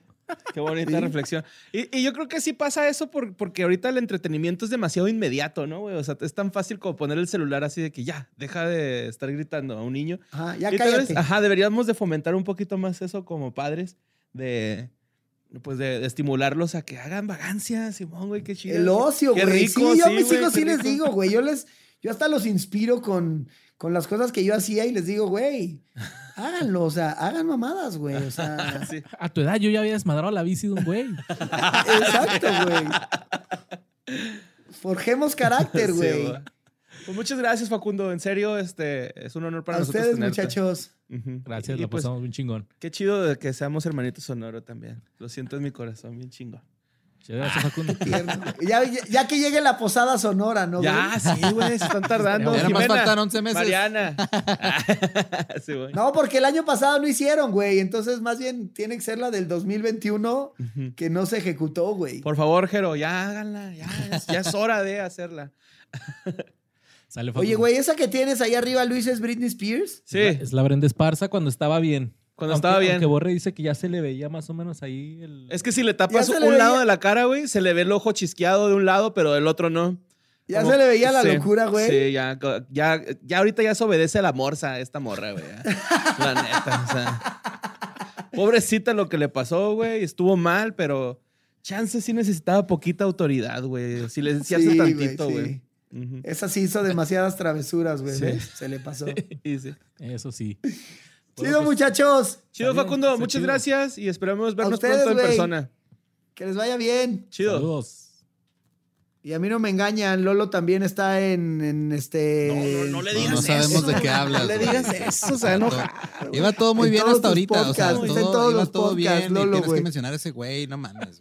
Qué bonita Sí. reflexión. Y, y yo creo que sí pasa eso por- porque ahorita el entretenimiento es demasiado inmediato, ¿no, güey? O sea, es tan fácil como poner el celular así de que ya, deja de estar gritando a un niño. Ajá, ya Y vez, ajá, deberíamos de fomentar un poquito más eso como padres, de pues de, de estimularlos a que hagan vagancias, Simón, güey, qué chido. El ocio, Qué güey. rico, sí, yo a sí, mis güey, hijos sí les digo, güey. Yo les, yo hasta los inspiro con, con las cosas que yo hacía y les digo, güey, háganlo, o sea, hagan mamadas, güey. O sea, Sí. A tu edad yo ya había desmadrado la bici de un güey. exacto, güey. Forjemos carácter, Sí, güey. Pues muchas gracias, Facundo. En serio, este es un honor para A nosotros. ustedes, tenerte. muchachos. Gracias, Y, lo pues, pasamos bien chingón. Qué chido de que seamos hermanitos sonoro también. Lo siento en mi corazón, bien chingón. Ya, ya- ya que llegue la posada sonora, ¿no? Ya, güey? sí, güey, se están tardando. Ya nada más faltan 11 meses. Mariana. sí, güey. No, porque el año pasado no hicieron, güey. Entonces, más bien, tiene que ser la del 2021 que no se ejecutó, güey. Por favor, Jero, ya háganla. Ya, es- ya es hora de hacerla. Sale. Oye, güey, esa que tienes ahí arriba, Luis, es Britney Spears. Sí. Es la Brenda Esparza cuando estaba bien. Cuando Aunque- estaba bien. Aunque Borre dice que ya se le veía más o menos ahí el... Es que si le tapas un le lado de la cara, güey, se le ve el ojo chisqueado de un lado, pero del otro no. Ya Como- se le veía la sí, locura, güey. Sí, ya, ya, ya ahorita ya se obedece a la morsa esta morra, güey. La neta, o sea. Pobrecita lo que le pasó, güey. Estuvo mal, pero chance sí necesitaba poquita autoridad, güey. Si le hace Sí, güey, tantito, sí. güey. Ujú. Esa sí hizo demasiadas travesuras, güey. Sí. Se le pasó. Y sí. Eso sí. Chido, muchachos. Chido, Facundo. Muchas chido. gracias y esperamos vernos ustedes, pronto en persona. Que les vaya bien. Chido. Saludos. Y a mí no me engañan, Lolo también está en, en este. No, no, no le No, digas no sabemos eso. de qué hablas. No le digas eso, se va a enojar. Iba todo muy En bien todos hasta ahorita. o sea, podcasts, está en todo, todos iba los todo podcasts, bien. Lolo, y tienes que mencionar a ese güey, no mames.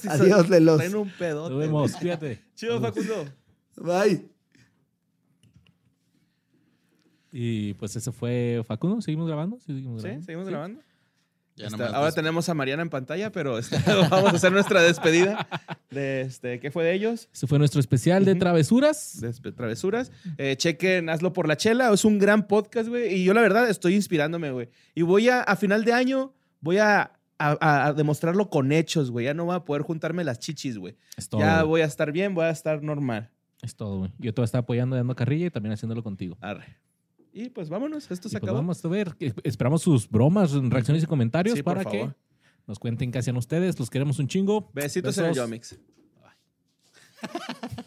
si Adiós, Lelos. traen un pedote. Nos vemos. Cuídate. Chido, Facundo. Bye. Y pues ese fue Facundo. ¿Seguimos grabando? Sí, seguimos ¿Sí? grabando. ¿Seguimos grabando? Ya nomás ahora tenemos a Mariana en pantalla, pero este, vamos a hacer nuestra despedida de este, ¿qué fue de ellos? Ese fue nuestro especial de travesuras. De travesuras. Eh, chequen Hazlo por la Chela. Es un gran podcast, güey. Y yo, la verdad, estoy inspirándome, güey. Y voy a, a final de año, voy a, a- a demostrarlo con hechos, güey. Ya no voy a poder juntarme las chichis, güey. Ya voy a estar bien, voy a estar normal. Es todo, güey. Yo te voy a estar apoyando, dando carrilla y también haciéndolo contigo. Arre. Y pues vámonos, esto Y se pues acabó. vamos a ver. Esperamos sus bromas, reacciones y comentarios Sí, por para que favor. nos cuenten qué hacían ustedes. Los queremos un chingo. Besitos en el Besos. Yomix.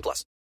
18 plus.